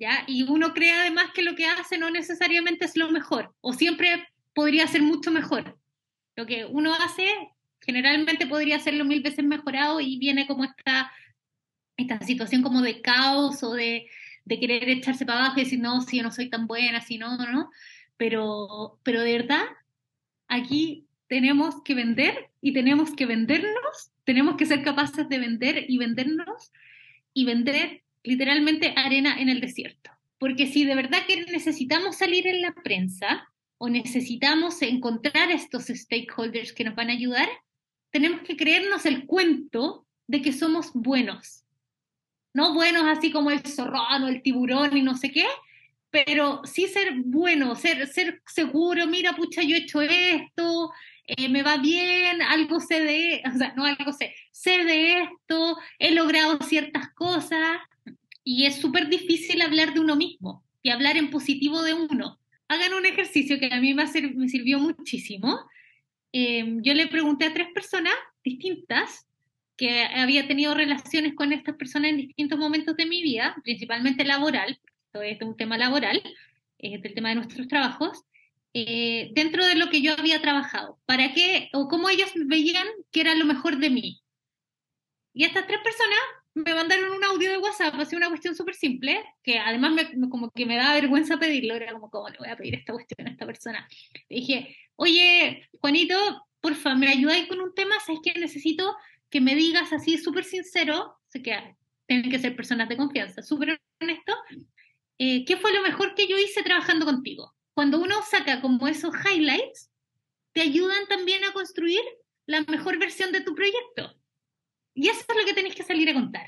¿ya? Y uno cree además que lo que hace no necesariamente es lo mejor, o siempre podría ser mucho mejor. Lo que uno hace generalmente podría serlo mil veces mejorado y viene como esta, esta situación como de caos o de, de querer echarse para abajo y decir, no, si yo no soy tan buena, si no, no. Pero, pero de verdad, aquí tenemos que vender y tenemos que vendernos, tenemos que ser capaces de vender y vendernos y vender literalmente arena en el desierto. Porque si de verdad que necesitamos salir en la prensa o necesitamos encontrar estos stakeholders que nos van a ayudar, tenemos que creernos el cuento de que somos buenos. No buenos así como el zorrón o el tiburón y no sé qué, pero sí ser bueno, ser, ser seguro, mira, pucha, yo he hecho esto, eh, me va bien, algo sé de, o sea, no algo sé, sé de esto, he logrado ciertas cosas y es súper difícil hablar de uno mismo y hablar en positivo de uno. Hagan un ejercicio que a mí me, sirvió muchísimo, Em, yo le pregunté a tres personas distintas que había tenido relaciones con estas personas en distintos momentos de mi vida, principalmente laboral, esto es un tema laboral, es del tema de nuestros trabajos, eh, dentro de lo que yo había trabajado, para qué o cómo ellos veían que era lo mejor de mí. Y estas tres personas me mandaron un audio de WhatsApp, así una cuestión súper simple, que además me, como que me da vergüenza pedirlo, era como, ¿cómo le voy a pedir esta cuestión a esta persona? Le dije, oye, Juanito, porfa, ¿me ayudáis con un tema? ¿Sabes que necesito que me digas así súper sincero? Sé que tienen que ser personas de confianza, súper honesto. Eh, ¿Qué fue lo mejor que yo hice trabajando contigo? Cuando uno saca como esos highlights, te ayudan también a construir la mejor versión de tu proyecto. Y eso es lo que tenéis que salir a contar.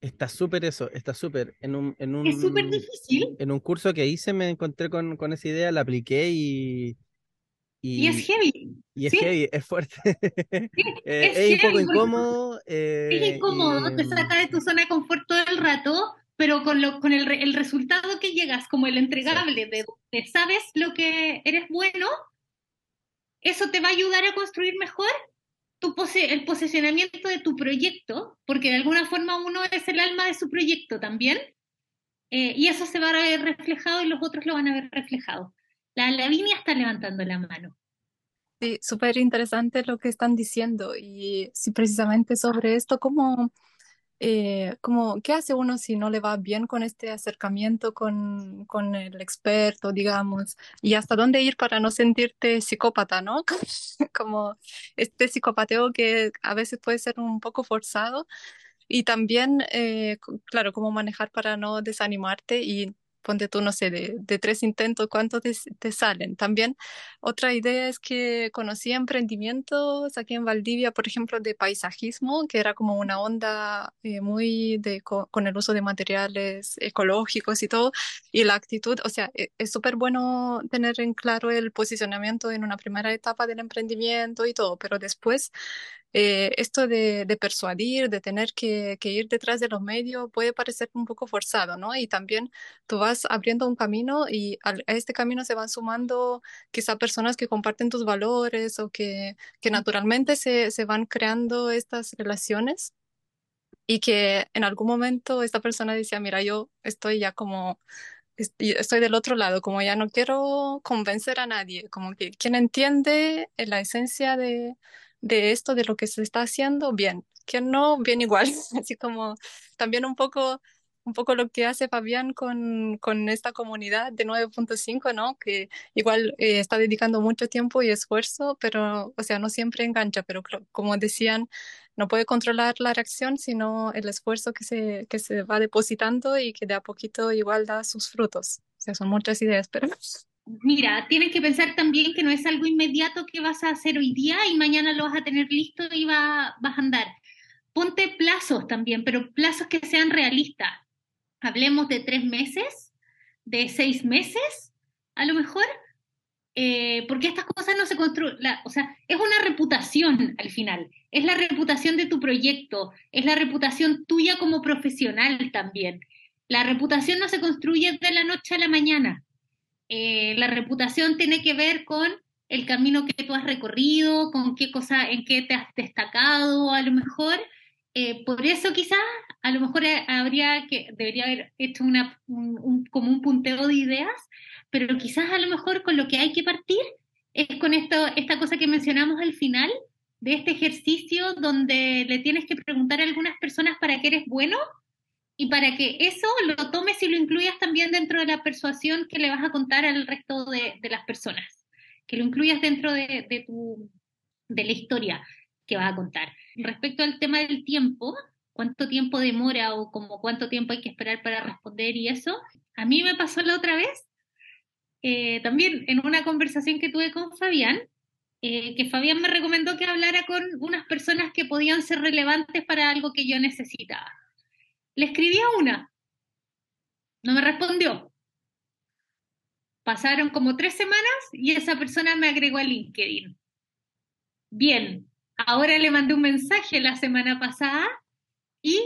Está súper eso, está súper. En un, en un, es súper difícil. En un curso que hice me encontré con, con esa idea, la apliqué y, y, es heavy. Y es heavy, es fuerte. Eh, es, un poco incómodo. Eh, es incómodo, te saca de tu zona de confort todo el rato, pero con, lo, con el, el resultado que llegas, como el entregable de, de, sabes lo que eres bueno, eso te va a ayudar a construir mejor tu el posicionamiento de tu proyecto, porque de alguna forma uno es el alma de su proyecto también, eh, y eso se va a ver reflejado y los otros lo van a ver reflejado. La Lavinia está levantando la mano. Sí, súper interesante lo que están diciendo y sí, precisamente sobre esto, ¿cómo, eh, ¿qué hace uno si no le va bien con este acercamiento con, con el experto, digamos? Y hasta dónde ir para no sentirte psicópata, ¿no? como este psicopateo que a veces puede ser un poco forzado. Y también, eh, claro, cómo manejar para no desanimarte y ponte tú, no sé, de, tres intentos, ¿cuántos te, salen? También otra idea es que conocí emprendimientos aquí en Valdivia, por ejemplo, de paisajismo, que era como una onda eh, muy de, con, el uso de materiales ecológicos y todo, y la actitud, o sea, e, es súper bueno tener en claro el posicionamiento en una primera etapa del emprendimiento y todo, pero después eh, esto de, persuadir, de tener que, ir detrás de los medios puede parecer un poco forzado, ¿no? Y también tú vas abriendo un camino y a, este camino se van sumando quizá personas que comparten tus valores o que, que naturalmente se, se van creando estas relaciones y que en algún momento esta persona decía, mira, yo estoy ya como estoy del otro lado, como ya no quiero convencer a nadie, como que quien entiende la esencia de, de esto, de lo que se está haciendo, bien. Que no, bien igual. Así como también un poco un poco lo que hace Fabián con, con esta comunidad de 9.5, ¿no? Que igual eh, está dedicando mucho tiempo y esfuerzo, pero, o sea, no siempre engancha, pero como decían, no puede controlar la reacción, sino el esfuerzo que se, que se va depositando y que de a poquito igual da sus frutos. O sea, son muchas ideas, pero... Mira, tienes que pensar también que no es algo inmediato que vas a hacer hoy día y mañana lo vas a tener listo y va, vas a andar. Ponte plazos también, pero plazos que sean realistas. Hablemos de tres meses, de seis meses, a lo mejor, eh, porque estas cosas no se construyen, o sea, es una reputación al final, es la reputación de tu proyecto, es la reputación tuya como profesional también. La reputación no se construye de la noche a la mañana. Eh, la reputación tiene que ver con el camino que tú has recorrido, con qué cosa, en qué te has destacado, a lo mejor. Eh, por eso quizás, a lo mejor habría que, debería haber hecho como un punteo de ideas, pero quizás a lo mejor con lo que hay que partir es con esto, esta cosa que mencionamos al final, de este ejercicio donde le tienes que preguntar a algunas personas para qué eres bueno y para que eso lo tomes y lo incluyas también dentro de la persuasión que le vas a contar al resto de, las personas, que lo incluyas dentro de, tu, de la historia que vas a contar. Respecto al tema del tiempo, cuánto tiempo demora o como cuánto tiempo hay que esperar para responder y eso, a mí me pasó la otra vez, eh, también en una conversación que tuve con Fabián, eh, que Fabián me recomendó que hablara con unas personas que podían ser relevantes para algo que yo necesitaba. Le escribí a una, no me respondió. Pasaron como tres semanas y esa persona me agregó a LinkedIn. Bien, ahora le mandé un mensaje la semana pasada y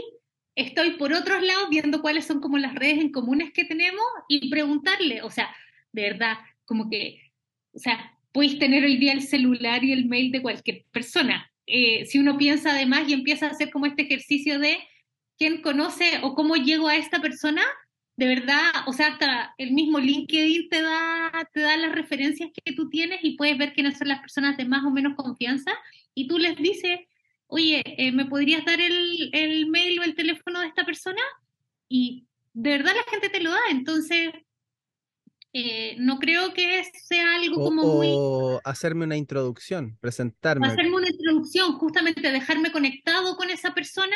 estoy por otros lados viendo cuáles son como las redes en comunes que tenemos y preguntarle, o sea, de verdad, como que, o sea, puedes tener hoy día el celular y el mail de cualquier persona. Eh, si uno piensa además y empieza a hacer como este ejercicio de quién conoce o cómo llego a esta persona, de verdad, o sea, hasta el mismo LinkedIn te da, te da las referencias que tú tienes y puedes ver quiénes son las personas de más o menos confianza y tú les dices, oye, eh, ¿me podrías dar el, el mail o el teléfono de esta persona? Y de verdad la gente te lo da, entonces eh, no creo que sea algo como muy... O hacerme una introducción, presentarme. Hacerme una introducción, justamente dejarme conectado con esa persona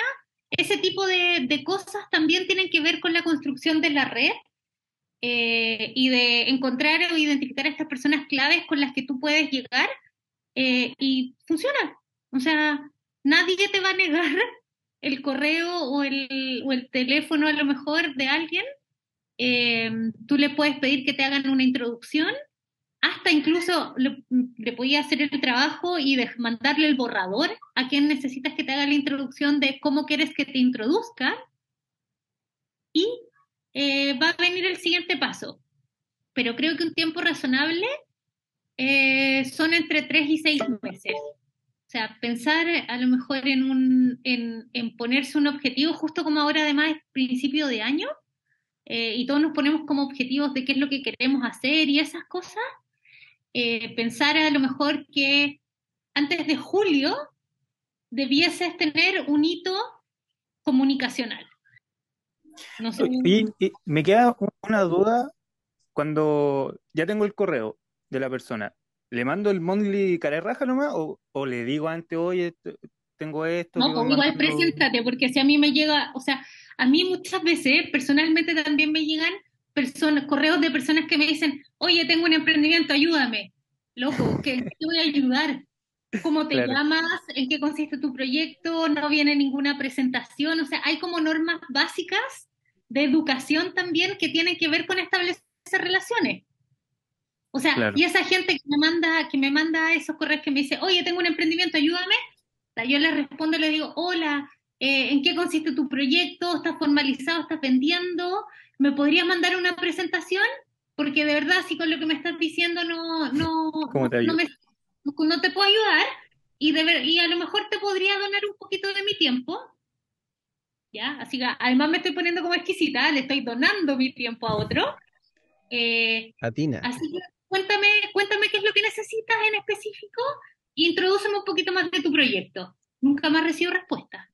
ese tipo de, cosas también tienen que ver con la construcción de la red eh, y de encontrar o identificar a estas personas claves con las que tú puedes llegar eh, y funciona. O sea, nadie te va a negar el correo o el, o el teléfono a lo mejor de alguien. Eh, tú le puedes pedir que te hagan una introducción hasta incluso le, podía hacer el trabajo y mandarle el borrador a quien necesitas que te haga la introducción de cómo quieres que te introduzca. Y eh, va a venir el siguiente paso. Pero creo que un tiempo razonable eh, son entre tres y seis meses. O sea, pensar a lo mejor en, un, en, ponerse un objetivo, justo como ahora además es principio de año, eh, y todos nos ponemos como objetivos de qué es lo que queremos hacer y esas cosas, eh, pensar a lo mejor que antes de julio debieses tener un hito comunicacional. y, me queda una duda cuando ya tengo el correo de la persona. ¿Le mando el monthly cara raja nomás o, o, le digo antes, oye, tengo esto? No, pues igual preséntate, porque si a mí me llega, o sea, a mí muchas veces personalmente también me llegan personas, correos de personas que me dicen, oye, tengo un emprendimiento, ayúdame. Loco, ¿qué te voy a ayudar? ¿Cómo te llamas? ¿En qué consiste tu proyecto? No viene ninguna presentación. O sea, hay como normas básicas de educación también que tienen que ver con establecer relaciones. O sea, y esa gente que me manda, que me manda esos correos que me dice, oye, tengo un emprendimiento, ayúdame. Yo le respondo, le digo, hola, eh, ¿en qué consiste tu proyecto? ¿Estás formalizado? ¿Estás vendiendo? ¿Me podrías mandar una presentación? Porque de verdad, si con lo que me estás diciendo no, no, te no, me, no, te puedo ayudar y, de y a lo mejor te podría donar un poquito de mi tiempo. ¿Ya? Así que además me estoy poniendo como exquisita, le estoy donando mi tiempo a otro. Eh, Atina. Así que cuéntame, cuéntame qué es lo que necesitas en específico e introdúceme un poquito más de tu proyecto. Nunca más recibo respuesta.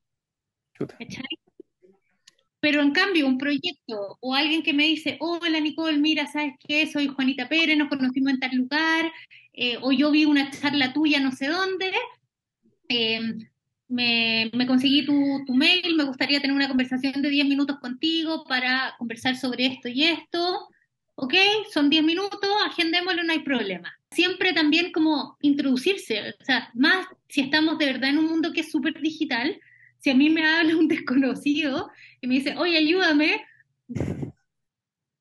Pero en cambio, un proyecto o alguien que me dice, hola Nicole, mira, ¿sabes qué? Soy Juanita Pérez, nos conocimos en tal lugar, eh, o yo vi una charla tuya no sé dónde, eh, me, me, conseguí tu, tu, mail, me gustaría tener una conversación de 10 minutos contigo para conversar sobre esto y esto. Ok, son 10 minutos, agendémoslo, no hay problema. Siempre también como introducirse, o sea, más si estamos de verdad en un mundo que es súper digital, si a mí me habla un desconocido y me dice, oye, ayúdame,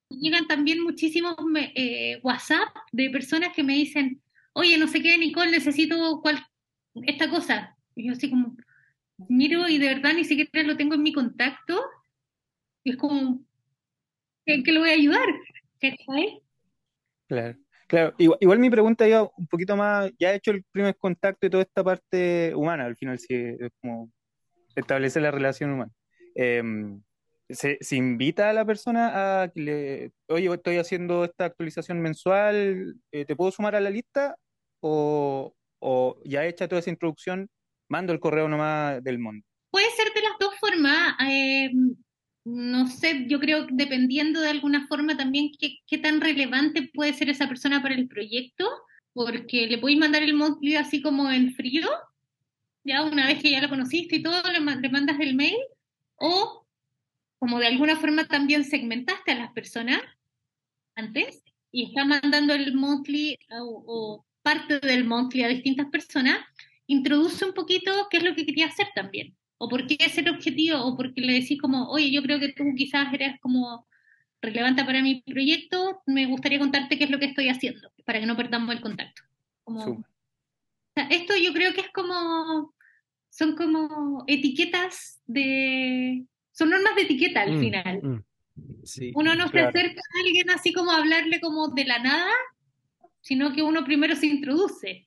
llegan también muchísimos eh, WhatsApp de personas que me dicen, oye, no sé qué, Nicole, necesito cual, esta cosa. Y yo así como, miro y de verdad ni siquiera lo tengo en mi contacto. Y es como, ¿en qué lo voy a ayudar? Claro. Claro, igual, igual, mi pregunta iba un poquito más, ya he hecho el primer contacto y toda esta parte humana, al final sí, es como establecer la relación humana. Eh, se, se, invita a la persona a que le, oye, estoy haciendo esta actualización mensual, eh, ¿te puedo sumar a la lista? O, o, ya hecha toda esa introducción, mando el correo nomás del mundo. Puede ser de las dos formas. Eh, no sé, yo creo dependiendo de alguna forma también qué, qué, tan relevante puede ser esa persona para el proyecto, porque le podéis mandar el monthly así como en frío, ya una vez que ya lo conociste y todo, le, mandas el mail, o como de alguna forma también segmentaste a las personas antes y está mandando el monthly o, o, parte del monthly a distintas personas, introduce un poquito qué es lo que quería hacer también, o por qué es el objetivo, o porque le decís como, oye, yo creo que tú quizás eres como relevante para mi proyecto, me gustaría contarte qué es lo que estoy haciendo, para que no perdamos el contacto. Como, o sea, esto yo creo que es como, son como etiquetas de, son normas de etiqueta al Mm, final. mm, sí, Uno no se acerca a alguien así como a hablarle como de la nada, sino que uno primero se introduce.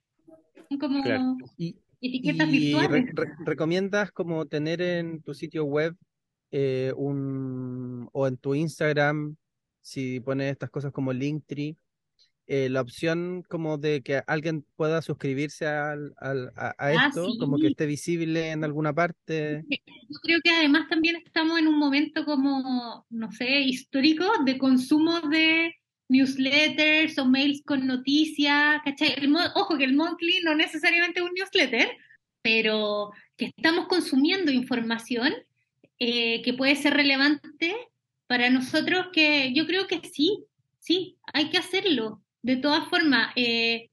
Son como Claro. Y, etiquetas y re- virtuales. re- recomiendas como tener en tu sitio web eh, un o en tu Instagram, si pones estas cosas como Linktree, eh, la opción como de que alguien pueda suscribirse al, al- a, a Ah, esto, como que esté visible en alguna parte. Yo creo que además también estamos en un momento como, no sé, histórico de consumo de newsletters o mails con noticias, ¿cachai? El ojo que el monthly no necesariamente es un newsletter, pero que estamos consumiendo información eh, que puede ser relevante para nosotros, que yo creo que sí, sí, hay que hacerlo. De todas formas, eh,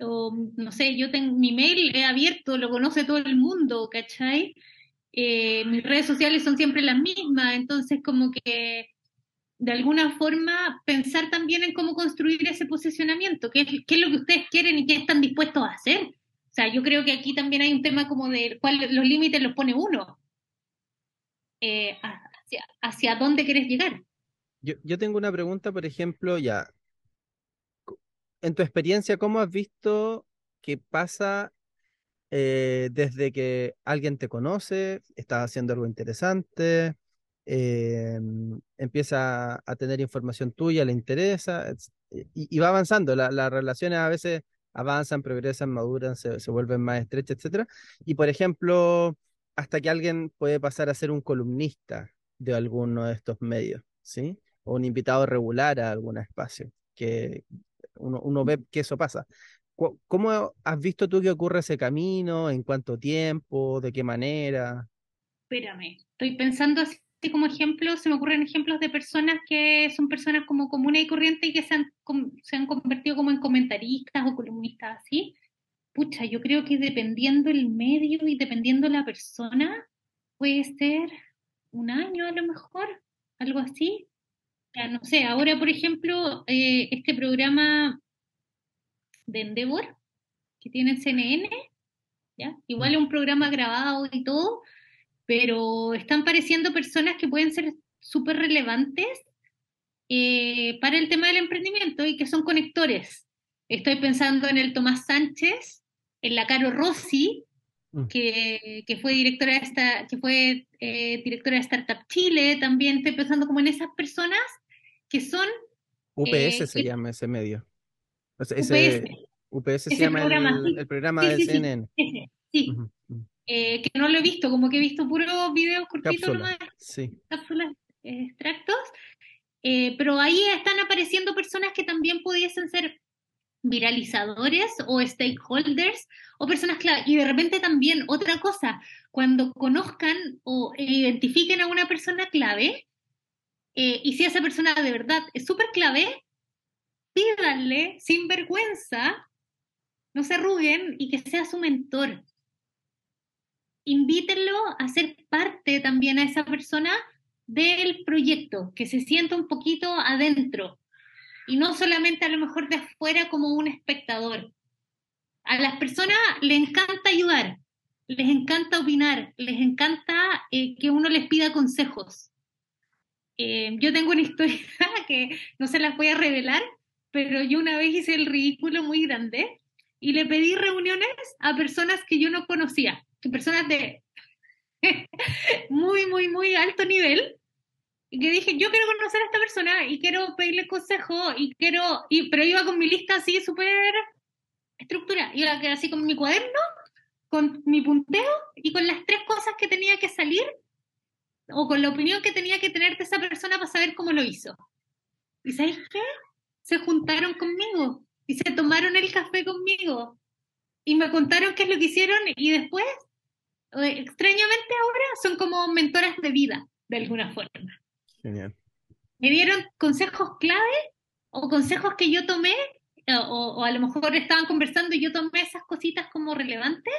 o, no sé, yo tengo mi mail he abierto, lo conoce todo el mundo, ¿cachai? Eh, mis redes sociales son siempre las mismas, entonces como que de alguna forma pensar también en cómo construir ese posicionamiento, qué qué es lo que ustedes quieren y qué están dispuestos a hacer. O sea, yo creo que aquí también hay un tema como de cuál los límites los pone uno. Eh, hacia, hacia dónde quieres llegar. Yo, yo tengo una pregunta, por ejemplo, ya, en tu experiencia, ¿cómo has visto que pasa eh, desde que alguien te conoce, estás haciendo algo interesante, eh, empieza a tener información tuya, le interesa, es- y, va avanzando, la- las relaciones a veces avanzan, progresan, maduran, se, vuelven más estrechas, etcétera. Y por ejemplo, hasta que alguien puede pasar a ser un columnista de alguno de estos medios, ¿sí? O un invitado regular a algún espacio, que uno, uno ve que eso pasa. ¿Cómo has visto tú que ocurre ese camino? ¿En cuánto tiempo? ¿De qué manera? Espérame, estoy pensando así como ejemplos, se me ocurren ejemplos de personas que son personas como comunes y corrientes y que se han, se han convertido como en comentaristas o columnistas así. Pucha, yo creo que dependiendo el medio y dependiendo la persona, puede ser un año a lo mejor, algo así. Ya, no sé, ahora por ejemplo, eh, este programa de Endeavor que tiene en CNN, ¿ya? Igual es un programa grabado y todo, pero están apareciendo personas que pueden ser súper relevantes eh, para el tema del emprendimiento y que son conectores. Estoy pensando en el Tomás Sánchez, en la Caro Rossi, Mm. que, que fue directora de esta, que fue eh, directora de Startup Chile, también estoy pensando como en esas personas que son UPS Eh, se que- ese ese medio. O sea, ese UPS se llama el, programa, sí. el programa Sí, de sí, CNN. sí, eh, que no lo he visto, como que he visto puros videos cortitos Cápsula. nomás. Sí. cápsulas, eh, extractos, eh, pero ahí están apareciendo personas que también pudiesen ser viralizadores o stakeholders o personas clave. Y de repente también otra cosa, cuando conozcan o identifiquen a una persona clave, eh, y si esa persona de verdad es súper clave, pídanle sin vergüenza, no se arruguen y que sea su mentor. Invítenlo a ser parte también a esa persona del proyecto, que se sienta un poquito adentro y no solamente a lo mejor de afuera como un espectador. A las personas les encanta ayudar, les encanta opinar, les encanta eh, que uno les pida consejos. Eh, yo tengo una historia que no se las voy a revelar, pero yo una vez hice el ridículo muy grande y le pedí reuniones a personas que yo no conocía, personas de muy, muy, muy alto nivel, y que dije, yo quiero conocer a esta persona y quiero pedirle consejo y quiero, y, pero iba con mi lista así súper estructurada, iba así con mi cuaderno, con mi punteo y con las tres cosas que tenía que salir o con la opinión que tenía que tener de esa persona para saber cómo lo hizo. ¿Y sabéis qué? Se juntaron conmigo y se tomaron el café conmigo y me contaron qué es lo que hicieron y después, eh, extrañamente ahora, son como mentoras de vida, de alguna forma. Genial. Me dieron consejos clave o consejos que yo tomé o, o, a lo mejor estaban conversando y yo tomé esas cositas como relevantes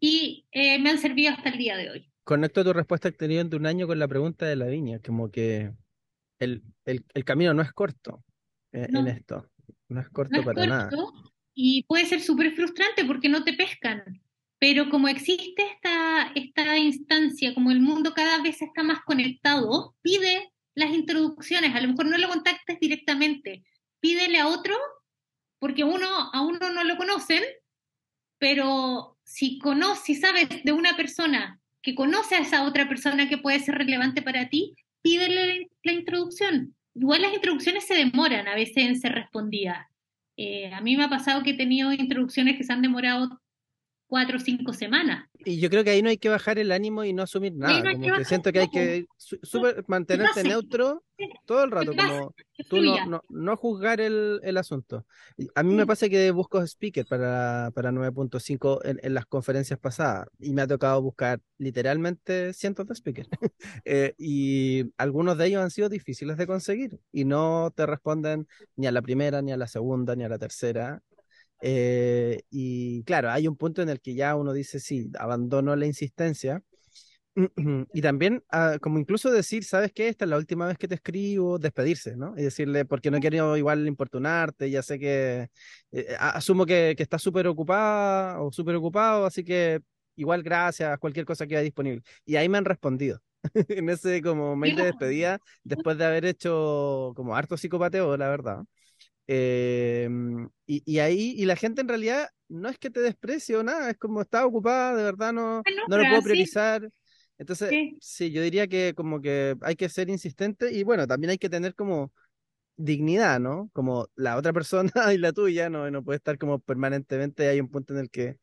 y eh, me han servido hasta el día de hoy. Conecto tu respuesta que tenido de un año con la pregunta de la viña, como que el, el, el camino no es corto eh, No. en esto, no es corto No es para nada. y puede ser súper frustrante porque no te pescan. Pero como existe esta, esta instancia, como el mundo cada vez está más conectado, pide las introducciones. A lo mejor no lo contactes directamente, pídele a otro, porque uno, a uno no lo conocen, pero si, conoces, si sabes de una persona que conoce a esa otra persona que puede ser relevante para ti, pídele la introducción. Igual las introducciones se demoran a veces en ser respondidas. Eh, a mí me ha pasado que he tenido introducciones que se han demorado cuatro o cinco semanas. Y yo creo que ahí no hay que bajar el ánimo y no asumir nada, no como que que siento que hay que su- súper mantenerte pase. neutro todo el rato, como tú no, no, no juzgar el, el asunto. A mí me pasa que busco speaker para, para 9.5 en, en las conferencias pasadas y me ha tocado buscar literalmente cientos de speakers. Eh, y algunos de ellos han sido difíciles de conseguir y no te responden ni a la primera, ni a la segunda, ni a la tercera. Eh, y claro, hay un punto en el que ya uno dice, sí, abandono la insistencia. Y también, ah, como incluso decir, ¿sabes qué? Esta es la última vez que te escribo, despedirse, ¿no? Y decirle, porque no quiero igual importunarte, ya sé que eh, asumo que, que estás súper ocupada o súper ocupado, así que igual gracias, cualquier cosa queda disponible. Y ahí me han respondido. En ese como mail de despedida, después de haber hecho como harto psicopateo, la verdad. Eh, y, y ahí, y la gente en realidad no es que te desprecie o nada, es como está ocupada, de verdad no, no lo puedo priorizar. Entonces, Sí. sí, yo diría que como que hay que ser insistente y bueno, también hay que tener como dignidad, ¿no? Como la otra persona y la tuya, no, no puede estar como permanentemente, hay un punto en el que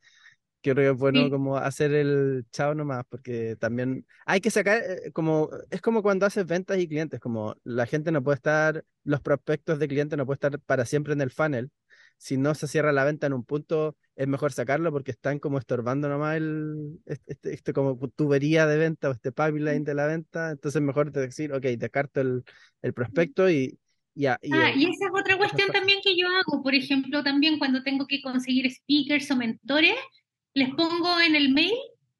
creo que es bueno Sí. como hacer el chao nomás, porque también hay que sacar, eh, como, es como cuando haces ventas y clientes, como la gente no puede estar, los prospectos de clientes no puede estar para siempre en el funnel. Si no se cierra la venta en un punto, es mejor sacarlo porque están como estorbando nomás el, este, este- como tubería de venta o este pipeline de la venta. Entonces, mejor decir, ok, descarto el, el prospecto y, y, a- y, Ah, y esa es otra cuestión también que yo hago. Por ejemplo, también cuando tengo que conseguir speakers o mentores, les pongo en el mail,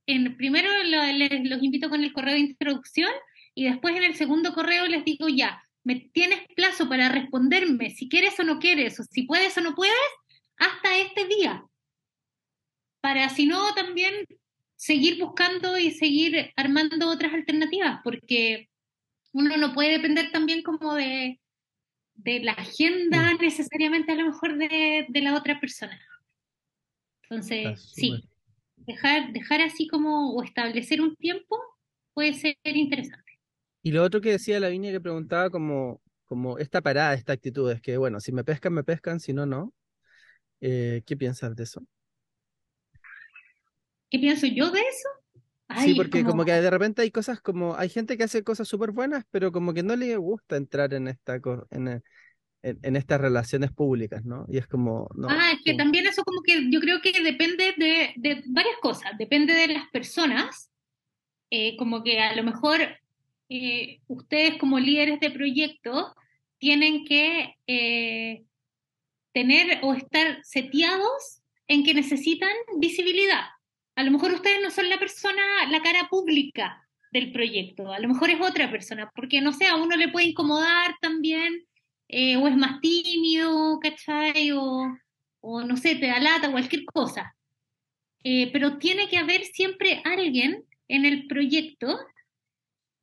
en, primero lo- les- los invito con el correo de introducción y después en el segundo correo les digo ya, me tienes plazo para responderme si quieres o no quieres, o si puedes o no puedes, hasta este día. Para si no también seguir buscando y seguir armando otras alternativas, porque uno no puede depender también como de, de la agenda necesariamente a lo mejor de, de la otra persona. Entonces, sí, dejar, dejar así como o establecer un tiempo puede ser interesante. Y lo otro que decía Lavinia que preguntaba como, como esta parada, esta actitud, es que bueno, si me pescan, me pescan, si no, no. Eh, ¿qué piensas de eso? ¿Qué pienso yo de eso? Sí, porque como... que de repente hay cosas como, hay gente que hace cosas súper buenas, pero como que no le gusta entrar en esta en, en, estas relaciones públicas, ¿no? Y es como... No, ah, es que también eso como que yo creo que depende de, de varias cosas, depende de las personas, eh, como que a lo mejor eh, ustedes como líderes de proyectos tienen que eh, tener o estar seteados en que necesitan visibilidad. A lo mejor ustedes no son la persona, la cara pública del proyecto, a lo mejor es otra persona, porque no sé, a uno le puede incomodar también, eh, o es más tímido, ¿cachai? O, o no sé, te da lata, cualquier cosa. Eh, pero tiene que haber siempre alguien en el proyecto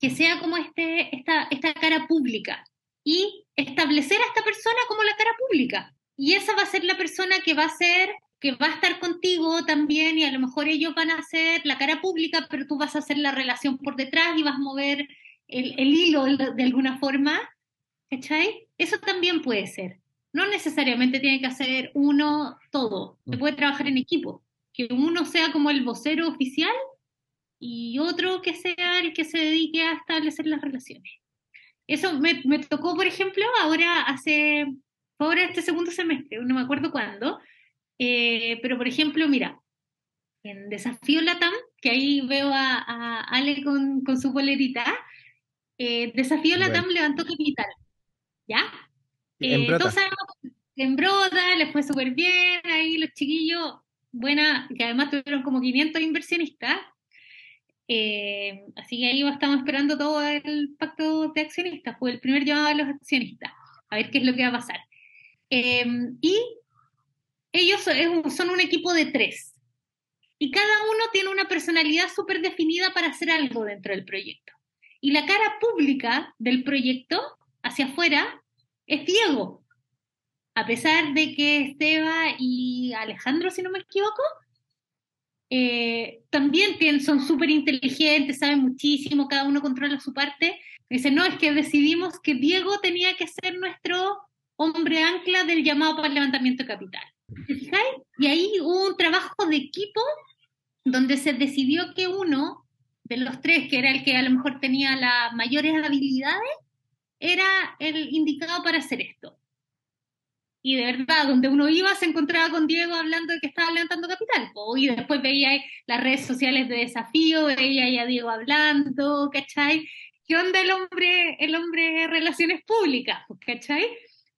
que sea como este, esta, esta cara pública y establecer a esta persona como la cara pública. Y esa va a ser la persona que va a ser que va a estar contigo también y a lo mejor ellos van a hacer la cara pública, pero tú vas a hacer la relación por detrás y vas a mover el, el hilo de alguna forma. ¿Cachai? Eso también puede ser. No necesariamente tiene que hacer uno todo. Se mm. puede trabajar en equipo. Que uno sea como el vocero oficial y otro que sea el que se dedique a establecer las relaciones. Eso me, me tocó, por ejemplo, ahora hace, ahora este segundo semestre, no me acuerdo cuándo, eh, pero por ejemplo, mira, en Desafío Latam, que ahí veo a, Ale con, con, su bolerita, eh, Desafío Latam levantó capital, ¿ya? en eh, brota. en brota, les fue súper bien, ahí los chiquillos, buena, que además tuvieron como 500 inversionistas, así que ahí estamos esperando todo el pacto de accionistas, fue el primer llamado a los accionistas, a ver qué es lo que va a pasar. y ellos son un equipo de tres y cada uno tiene una personalidad súper definida para hacer algo dentro del proyecto. Y la cara pública del proyecto hacia afuera es Diego. A pesar de que Esteba y Alejandro, si no me equivoco, eh, también son súper inteligentes, saben muchísimo, cada uno controla su parte. Dice, no, es que decidimos que Diego tenía que ser nuestro hombre ancla del llamado para el levantamiento capital. Y ahí hubo un trabajo de equipo donde se decidió que uno de los tres, que era el que a lo mejor tenía las mayores habilidades, era el indicado para hacer esto. Y de verdad, donde uno iba se encontraba con Diego hablando de que estaba levantando capital. Y después veía las redes sociales de desafío, veía a Diego hablando, ¿cachai? ¿Qué onda el hombre, el hombre de relaciones públicas? ¿Cachai?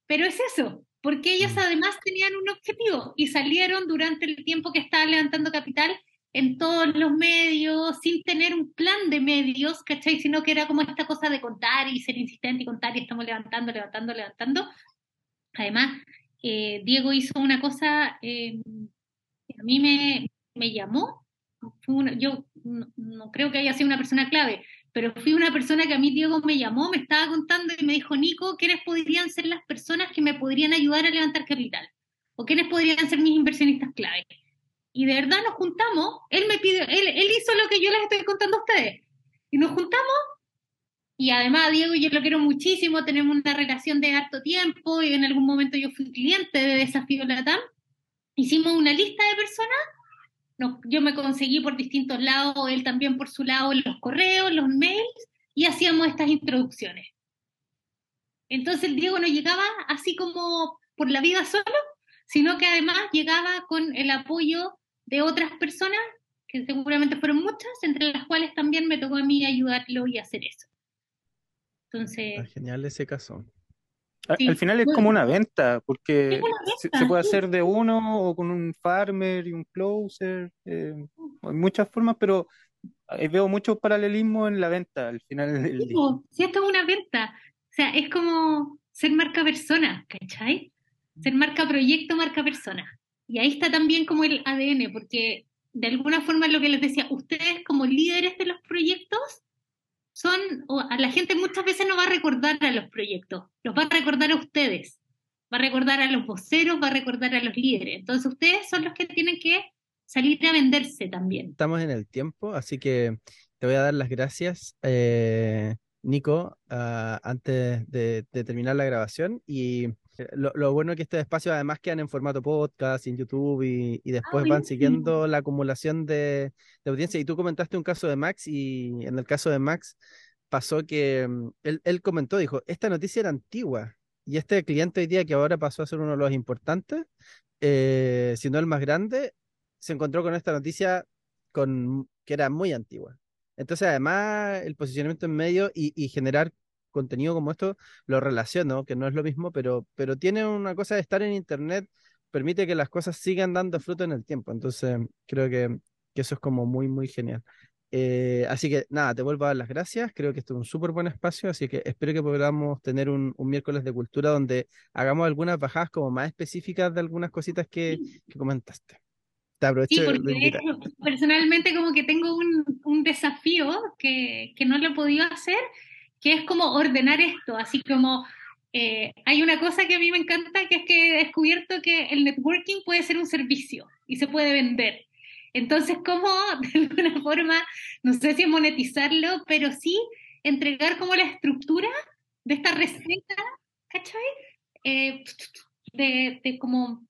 Pero es eso, porque ellos mm. además tenían un objetivo y salieron durante el tiempo que estaban levantando capital en todos los medios, sin tener un plan de medios, ¿cachai? Sino que era como esta cosa de contar y ser insistente y contar y estamos levantando, levantando, levantando. Además, eh, Diego hizo una cosa eh, que a mí me, me llamó, yo no, creo que haya sido una persona clave, pero fui una persona que a mí Diego me llamó, me estaba contando y me dijo, Nico, ¿quiénes podrían ser las personas que me podrían ayudar a levantar capital? ¿O quiénes podrían ser mis inversionistas clave? Y de verdad nos juntamos, él me pidió, él, él hizo lo que yo les estoy contando a ustedes. Y nos juntamos, y además Diego yo lo quiero muchísimo, tenemos una relación de harto tiempo, y en algún momento yo fui cliente de Desafío Latam. Hicimos una lista de personas yo me conseguí por distintos lados, él también por su lado, los correos, los mails, y hacíamos estas introducciones. Entonces Diego no llegaba así como por la vida solo, sino que además llegaba con el apoyo de otras personas, que seguramente fueron muchas, entre las cuales también me tocó a mí ayudarlo y hacer eso. Entonces... genial ese caso. Al final es como una venta, porque Se, puede hacer de uno o con un farmer y un closer. Eh, hay muchas formas, pero veo mucho paralelismo en la venta al final del día. Sí, esto es una venta. O sea, es como ser marca persona, ¿cachai? Ser marca proyecto, marca persona. Y ahí está también como el ADN, porque de alguna forma lo que les decía, ustedes como líderes de los proyectos son, a la gente muchas veces no va a recordar a los proyectos, los va a recordar a ustedes, va a recordar a los voceros, va a recordar a los líderes. Entonces ustedes son los que tienen que salir a venderse también. Estamos en el tiempo, así que te voy a dar las gracias, eh, Nico, ah, antes de, terminar la grabación y Lo, lo bueno es que estos espacios además quedan en formato podcast, en YouTube y, y Ah, después van siguiendo la acumulación de, de audiencia. Y tú comentaste un caso de Max y en el caso de Max pasó que mm, él, él comentó, dijo, esta noticia era antigua y este cliente hoy día que ahora pasó a ser uno de los importantes, eh, si no el más grande, se encontró con esta noticia con, que era muy antigua. Entonces además el posicionamiento en medio y, y generar contenido como esto lo relaciono, que no es lo mismo, pero, pero tiene una cosa de estar en internet, permite que las cosas sigan dando fruto en el tiempo. Entonces, creo que, que eso es como muy, muy genial. Eh, así que nada, te vuelvo a dar las gracias. Creo que esto es un súper buen espacio, así que espero que podamos tener un, un miércoles de cultura donde hagamos algunas bajadas como más específicas de algunas cositas que, que comentaste. Te aprovecho Sí, porque de personalmente como que tengo un, un desafío que, que no lo he podido hacer, que es como ordenar esto, así como eh, hay una cosa que a mí me encanta, que es que he descubierto que el networking puede ser un servicio y se puede vender. Entonces, ¿cómo de alguna forma, no sé si monetizarlo, pero sí entregar como la estructura de esta receta, ¿cachai? Eh, de, de como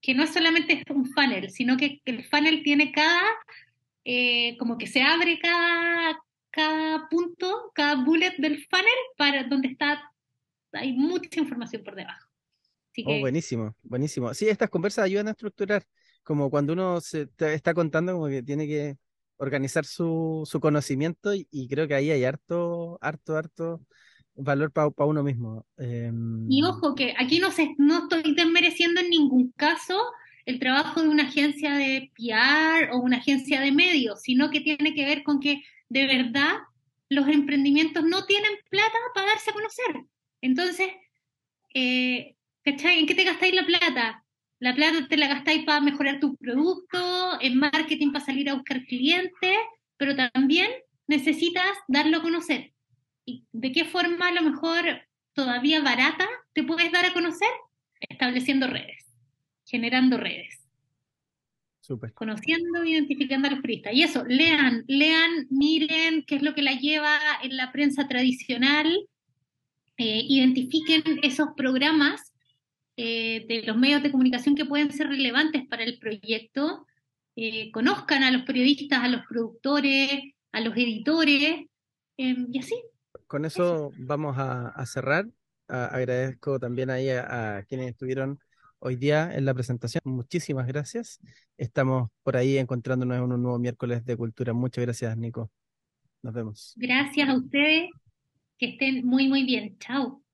que no es solamente un funnel, sino que el funnel tiene cada, eh, como que se abre cada, cada punto, cada bullet del funnel para donde está, hay mucha información por debajo. Así Oh, buenísimo, buenísimo. Sí, estas conversas ayudan a estructurar, como cuando uno se te está contando, como que tiene que organizar su, su conocimiento y, y creo que ahí hay harto, harto, harto valor para uno mismo. Em, Y ojo que aquí no, se, no estoy desmereciendo en ningún caso el trabajo de una agencia de PR o una agencia de medios, sino que tiene que ver con que de verdad los emprendimientos no tienen plata para darse a conocer. Entonces, eh, ¿cachai? ¿En qué te gastáis la plata? La plata te la gastáis para mejorar tu producto, en marketing para salir a buscar clientes, pero también necesitas darlo a conocer. ¿Y de qué forma a lo mejor todavía barata te puedes dar a conocer? Estableciendo redes, generando redes, conociendo e identificando a los periodistas. Y eso, lean, lean, miren qué es lo que la lleva en la prensa tradicional, eh, identifiquen esos programas eh, de los medios de comunicación que pueden ser relevantes para el proyecto, eh, conozcan a los periodistas, a los productores, a los editores, eh, y así. Con eso vamos a, a cerrar. A- agradezco también ahí a, a quienes estuvieron hoy día en la presentación. Muchísimas gracias. Estamos por ahí encontrándonos en un nuevo miércoles de cultura. Muchas gracias, Nico. Nos vemos. Gracias a ustedes, que estén muy, muy bien. Chao.